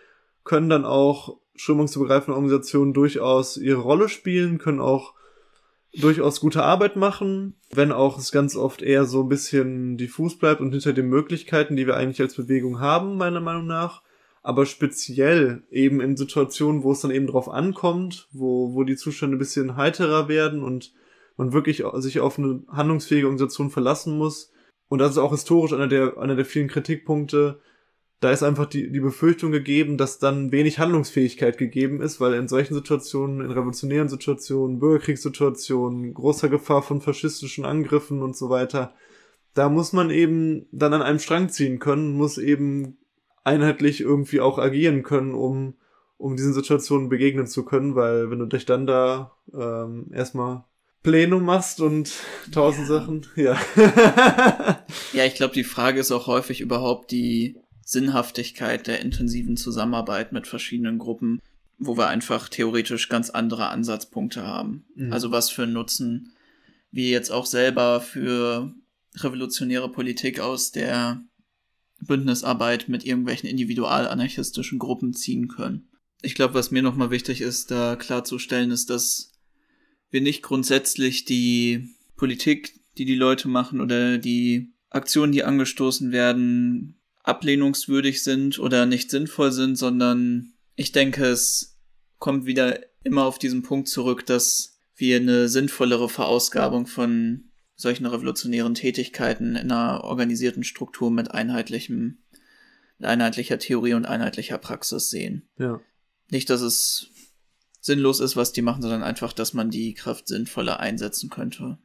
können dann auch strömungsübergreifende Organisationen durchaus ihre Rolle spielen, können auch durchaus gute Arbeit machen, wenn auch es ganz oft eher so ein bisschen diffus bleibt und hinter den Möglichkeiten, die wir eigentlich als Bewegung haben, meiner Meinung nach. Aber speziell eben in Situationen, wo es dann eben drauf ankommt, wo, wo die Zustände ein bisschen heiterer werden und man wirklich sich auf eine handlungsfähige Organisation verlassen muss. Und das ist auch historisch einer der, einer der vielen Kritikpunkte. Da ist einfach die, die Befürchtung gegeben, dass dann wenig Handlungsfähigkeit gegeben ist, weil in solchen Situationen, in revolutionären Situationen, Bürgerkriegssituationen, großer Gefahr von faschistischen Angriffen und so weiter, da muss man eben dann an einem Strang ziehen können, muss eben einheitlich irgendwie auch agieren können, um, um diesen Situationen begegnen zu können, weil wenn du dich dann da ähm, erstmal Plenum machst und (laughs) tausend Ja. Sachen, ja. (laughs) Ja, ich glaube, die Frage ist auch häufig überhaupt die Sinnhaftigkeit der intensiven Zusammenarbeit mit verschiedenen Gruppen, wo wir einfach theoretisch ganz andere Ansatzpunkte haben. Mhm. Also was für einen Nutzen wir jetzt auch selber für revolutionäre Politik aus der Bündnisarbeit mit irgendwelchen individualanarchistischen Gruppen ziehen können. Ich glaube, was mir nochmal wichtig ist, da klarzustellen, ist, dass wir nicht grundsätzlich die Politik, die die Leute machen oder die Aktionen, die angestoßen werden, ablehnungswürdig sind oder nicht sinnvoll sind, sondern ich denke, es kommt wieder immer auf diesen Punkt zurück, dass wir eine sinnvollere Verausgabung von solchen revolutionären Tätigkeiten in einer organisierten Struktur mit einheitlichem, einheitlicher Theorie und einheitlicher Praxis sehen. Ja. Nicht, dass es sinnlos ist, was die machen, sondern einfach, dass man die Kraft sinnvoller einsetzen könnte.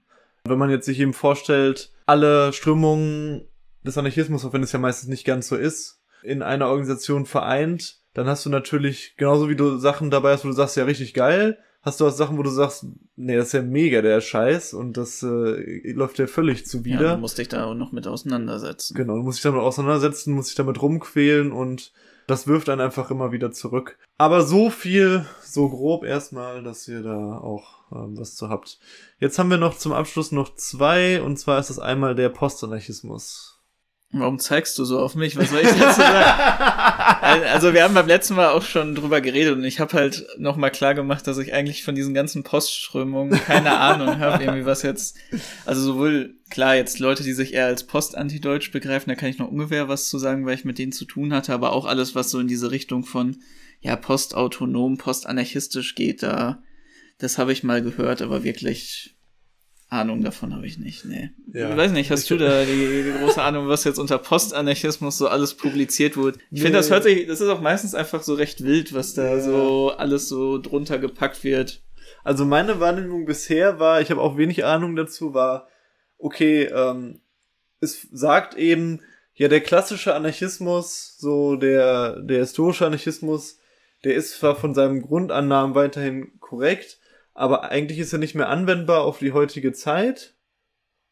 Wenn man jetzt sich eben vorstellt, alle Strömungen des Anarchismus, auch wenn es ja meistens nicht ganz so ist, in einer Organisation vereint, dann hast du natürlich, genauso wie du Sachen dabei hast, wo du sagst, ja, richtig geil, hast du auch Sachen, wo du sagst, nee, das ist ja mega der Scheiß und das äh, läuft ja völlig zuwider. Ja, du musst dich da auch noch mit auseinandersetzen. Genau, du musst dich damit auseinandersetzen, musst dich damit rumquälen und das wirft einen einfach immer wieder zurück. Aber so viel, so grob erstmal, dass ihr da auch ähm, was zu habt. Jetzt haben wir noch zum Abschluss noch zwei, und zwar ist das einmal der Postanarchismus. Warum zeigst du so auf mich? Was soll ich dazu sagen? (laughs) also wir haben beim letzten Mal auch schon drüber geredet und ich habe halt nochmal klar gemacht, dass ich eigentlich von diesen ganzen Postströmungen keine Ahnung habe, irgendwie was jetzt, also sowohl klar jetzt Leute, die sich eher als Post-Antideutsch begreifen, da kann ich noch ungefähr was zu sagen, weil ich mit denen zu tun hatte, aber auch alles, was so in diese Richtung von ja postautonom, postanarchistisch geht, da das habe ich mal gehört, aber wirklich Ahnung davon habe ich nicht, nee. Ja. Ich weiß nicht, hast du da die, die, große Ahnung, was jetzt unter Postanarchismus so alles publiziert wird? Ich nee. finde, das hört sich, das ist auch meistens einfach so recht wild, was da ja. so alles so drunter gepackt wird. Also meine Wahrnehmung bisher war, ich habe auch wenig Ahnung dazu, war, okay, ähm, es sagt eben, ja, der klassische Anarchismus, so der, der historische Anarchismus, der ist zwar von seinem Grundannahmen weiterhin korrekt, aber eigentlich ist er nicht mehr anwendbar auf die heutige Zeit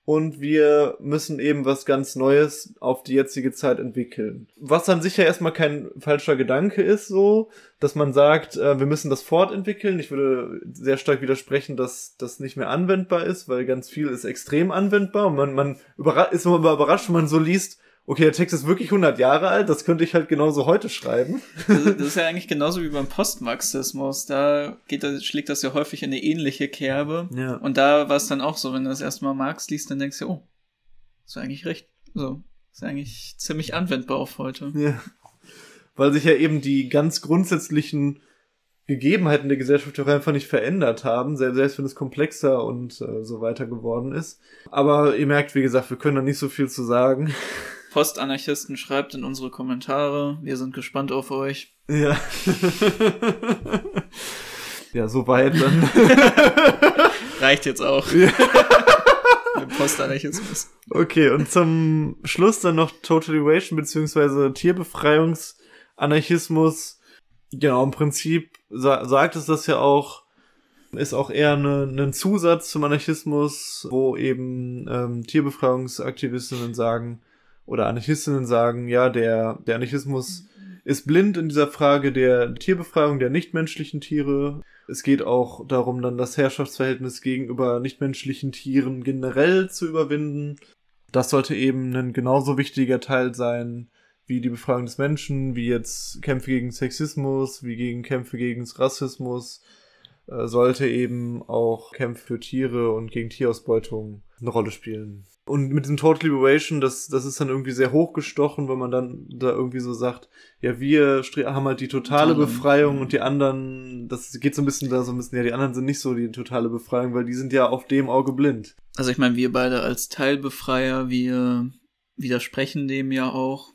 und wir müssen eben was ganz Neues auf die jetzige Zeit entwickeln. Was dann sicher erstmal kein falscher Gedanke ist, so, dass man sagt, äh, wir müssen das fortentwickeln. Ich würde sehr stark widersprechen, dass das nicht mehr anwendbar ist, weil ganz viel ist extrem anwendbar und man, man ist immer überrascht, wenn man so liest, okay, der Text ist wirklich 100 Jahre alt, das könnte ich halt genauso heute schreiben. Das, (laughs) das ist ja eigentlich genauso wie beim Postmarxismus. Da geht das, schlägt das ja häufig in eine ähnliche Kerbe. Ja. Und da war es dann auch so, wenn du das erstmal Marx liest, dann denkst du, oh, ist eigentlich recht. So, ist eigentlich ziemlich anwendbar auf heute. Ja. Weil sich ja eben die ganz grundsätzlichen Gegebenheiten der Gesellschaft auch einfach nicht verändert haben, selbst wenn es komplexer und äh, so weiter geworden ist. Aber ihr merkt, wie gesagt, wir können da nicht so viel zu sagen. Postanarchisten, schreibt in unsere Kommentare. Wir sind gespannt auf euch. Ja. (laughs) ja, soweit dann. (laughs) Reicht jetzt auch. Ja. (laughs) Postanarchismus. Okay, und zum Schluss dann noch Total Eration beziehungsweise Tierbefreiungsanarchismus. Genau, im Prinzip sa sagt es das ja auch, ist auch eher ein ne, Zusatz zum Anarchismus, wo eben ähm, Tierbefreiungsaktivistinnen sagen, oder Anarchistinnen sagen, ja, der, der Anarchismus ist blind in dieser Frage der Tierbefreiung der nichtmenschlichen Tiere. Es geht auch darum, dann das Herrschaftsverhältnis gegenüber nichtmenschlichen Tieren generell zu überwinden. Das sollte eben ein genauso wichtiger Teil sein wie die Befreiung des Menschen, wie jetzt Kämpfe gegen Sexismus, wie gegen Kämpfe gegen Rassismus, äh, sollte eben auch Kämpfe für Tiere und gegen Tierausbeutung eine Rolle spielen. Und mit diesem Total Liberation, das, das ist dann irgendwie sehr hochgestochen, wenn man dann da irgendwie so sagt, ja, wir haben halt die totale Befreiung und die anderen, das geht so ein bisschen da so ein bisschen, ja, die anderen sind nicht so die totale Befreiung, weil die sind ja auf dem Auge blind. Also ich meine, wir beide als Teilbefreier, wir widersprechen dem ja auch,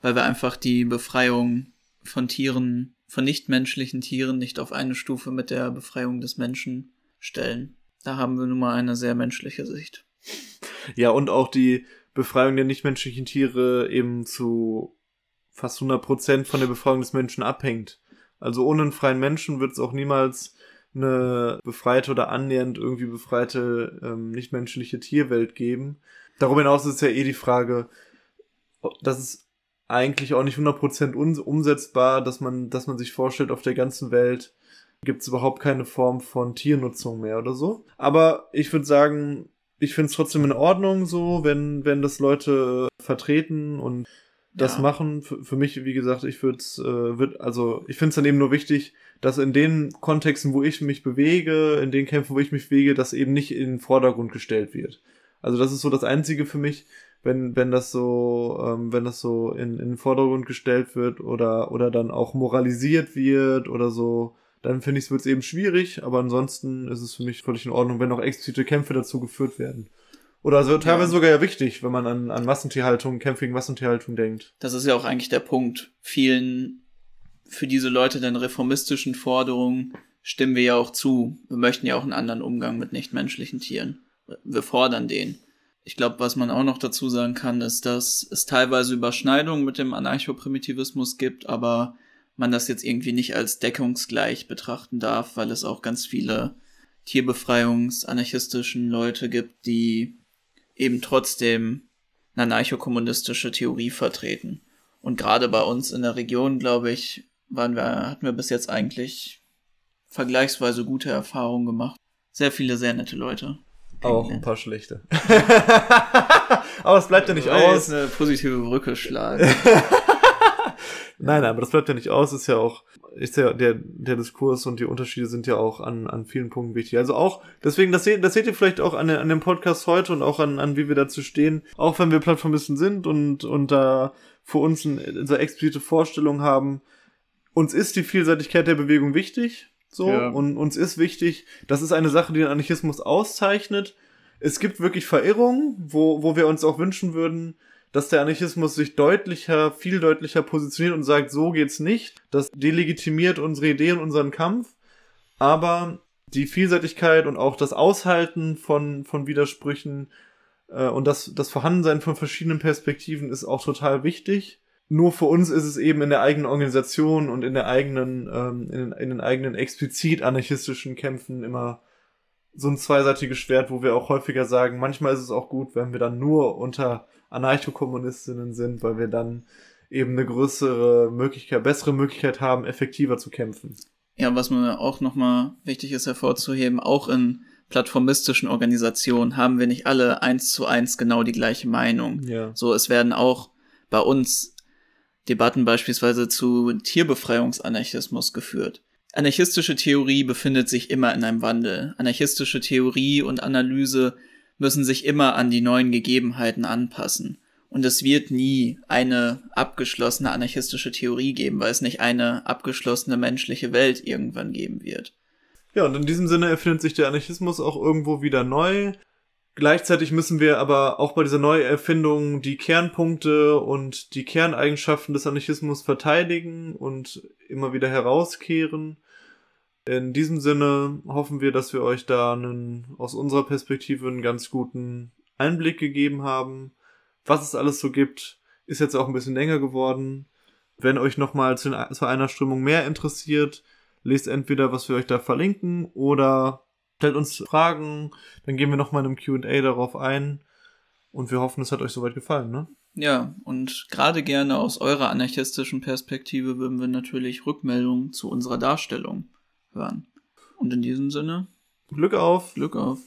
weil wir einfach die Befreiung von Tieren, von nichtmenschlichen Tieren nicht auf eine Stufe mit der Befreiung des Menschen stellen. Da haben wir nun mal eine sehr menschliche Sicht. Ja, und auch die Befreiung der nichtmenschlichen Tiere eben zu fast 100 Prozent von der Befreiung des Menschen abhängt. Also ohne einen freien Menschen wird es auch niemals eine befreite oder annähernd irgendwie befreite ähm, nichtmenschliche Tierwelt geben. Darüber hinaus ist ja eh die Frage, dass es eigentlich auch nicht 100% umsetzbar, dass man, dass man sich vorstellt, auf der ganzen Welt gibt es überhaupt keine Form von Tiernutzung mehr oder so. Aber ich würde sagen, ich finde es trotzdem in Ordnung so, wenn, wenn das Leute vertreten und das ja. machen. Für, für, mich, wie gesagt, ich würde es, äh, würd, also ich finde es dann eben nur wichtig, dass in den Kontexten, wo ich mich bewege, in den Kämpfen, wo ich mich bewege, das eben nicht in den Vordergrund gestellt wird. Also das ist so das Einzige für mich, wenn, wenn das so, ähm, wenn das so in, in den Vordergrund gestellt wird oder, oder dann auch moralisiert wird oder so, dann finde ich es wird eben schwierig, aber ansonsten ist es für mich völlig in Ordnung, wenn auch explizite Kämpfe dazu geführt werden. Oder also teilweise ja. sogar ja wichtig, wenn man an, an Massentierhaltung, Kämpfe gegen Massentierhaltung denkt. Das ist ja auch eigentlich der Punkt. Vielen für diese Leute den reformistischen Forderungen stimmen wir ja auch zu. Wir möchten ja auch einen anderen Umgang mit nichtmenschlichen Tieren. Wir fordern den. Ich glaube, was man auch noch dazu sagen kann, ist, dass es teilweise Überschneidungen mit dem Anarchoprimitivismus gibt, aber man das jetzt irgendwie nicht als deckungsgleich betrachten darf, weil es auch ganz viele tierbefreiungsanarchistischen Leute gibt, die eben trotzdem eine anarchokommunistische Theorie vertreten. Und gerade bei uns in der Region, glaube ich, waren wir, hatten wir bis jetzt eigentlich vergleichsweise gute Erfahrungen gemacht. Sehr viele sehr nette Leute. Auch ein paar schlechte. (laughs) aber es bleibt ja nicht aus. eine positive Brücke schlagen. (laughs) nein, nein, aber das bleibt ja nicht aus. Ist ja auch, ist ja der, der Diskurs und die Unterschiede sind ja auch an, an vielen Punkten wichtig. Also auch, deswegen, das seht, das seht ihr vielleicht auch an, an dem Podcast heute und auch an, an wie wir dazu stehen. Auch wenn wir Plattformisten sind und, und da für uns eine, so explizite Vorstellung haben, uns ist die Vielseitigkeit der Bewegung wichtig so, ja. und uns ist wichtig, das ist eine Sache, die den Anarchismus auszeichnet. Es gibt wirklich Verirrungen, wo, wo wir uns auch wünschen würden, dass der Anarchismus sich deutlicher, viel deutlicher positioniert und sagt, so geht's nicht. Das delegitimiert unsere Ideen, unseren Kampf. Aber die Vielseitigkeit und auch das Aushalten von, von Widersprüchen äh, und das, das Vorhandensein von verschiedenen Perspektiven ist auch total wichtig. Nur für uns ist es eben in der eigenen Organisation und in der eigenen, ähm, in, den, in den eigenen explizit anarchistischen Kämpfen immer so ein zweiseitiges Schwert, wo wir auch häufiger sagen, manchmal ist es auch gut, wenn wir dann nur unter Anarchokommunistinnen sind, weil wir dann eben eine größere Möglichkeit, bessere Möglichkeit haben, effektiver zu kämpfen. Ja, was mir auch nochmal wichtig ist hervorzuheben, auch in plattformistischen Organisationen haben wir nicht alle eins zu eins genau die gleiche Meinung. Ja. So, es werden auch bei uns Debatten beispielsweise zu Tierbefreiungsanarchismus geführt. Anarchistische Theorie befindet sich immer in einem Wandel. Anarchistische Theorie und Analyse müssen sich immer an die neuen Gegebenheiten anpassen. Und es wird nie eine abgeschlossene anarchistische Theorie geben, weil es nicht eine abgeschlossene menschliche Welt irgendwann geben wird. Ja, und in diesem Sinne erfindet sich der Anarchismus auch irgendwo wieder neu. Gleichzeitig müssen wir aber auch bei dieser Neuerfindung die Kernpunkte und die Kerneigenschaften des Anarchismus verteidigen und immer wieder herauskehren. In diesem Sinne hoffen wir, dass wir euch da einen, aus unserer Perspektive einen ganz guten Einblick gegeben haben. Was es alles so gibt, ist jetzt auch ein bisschen länger geworden. Wenn euch nochmal zu, zu einer Strömung mehr interessiert, lest entweder, was wir euch da verlinken, oder stellt uns Fragen, dann gehen wir nochmal in einem QA darauf ein. Und wir hoffen, es hat euch soweit gefallen, ne? Ja, und gerade gerne aus eurer anarchistischen Perspektive würden wir natürlich Rückmeldungen zu unserer Darstellung hören. Und in diesem Sinne. Glück auf! Glück auf!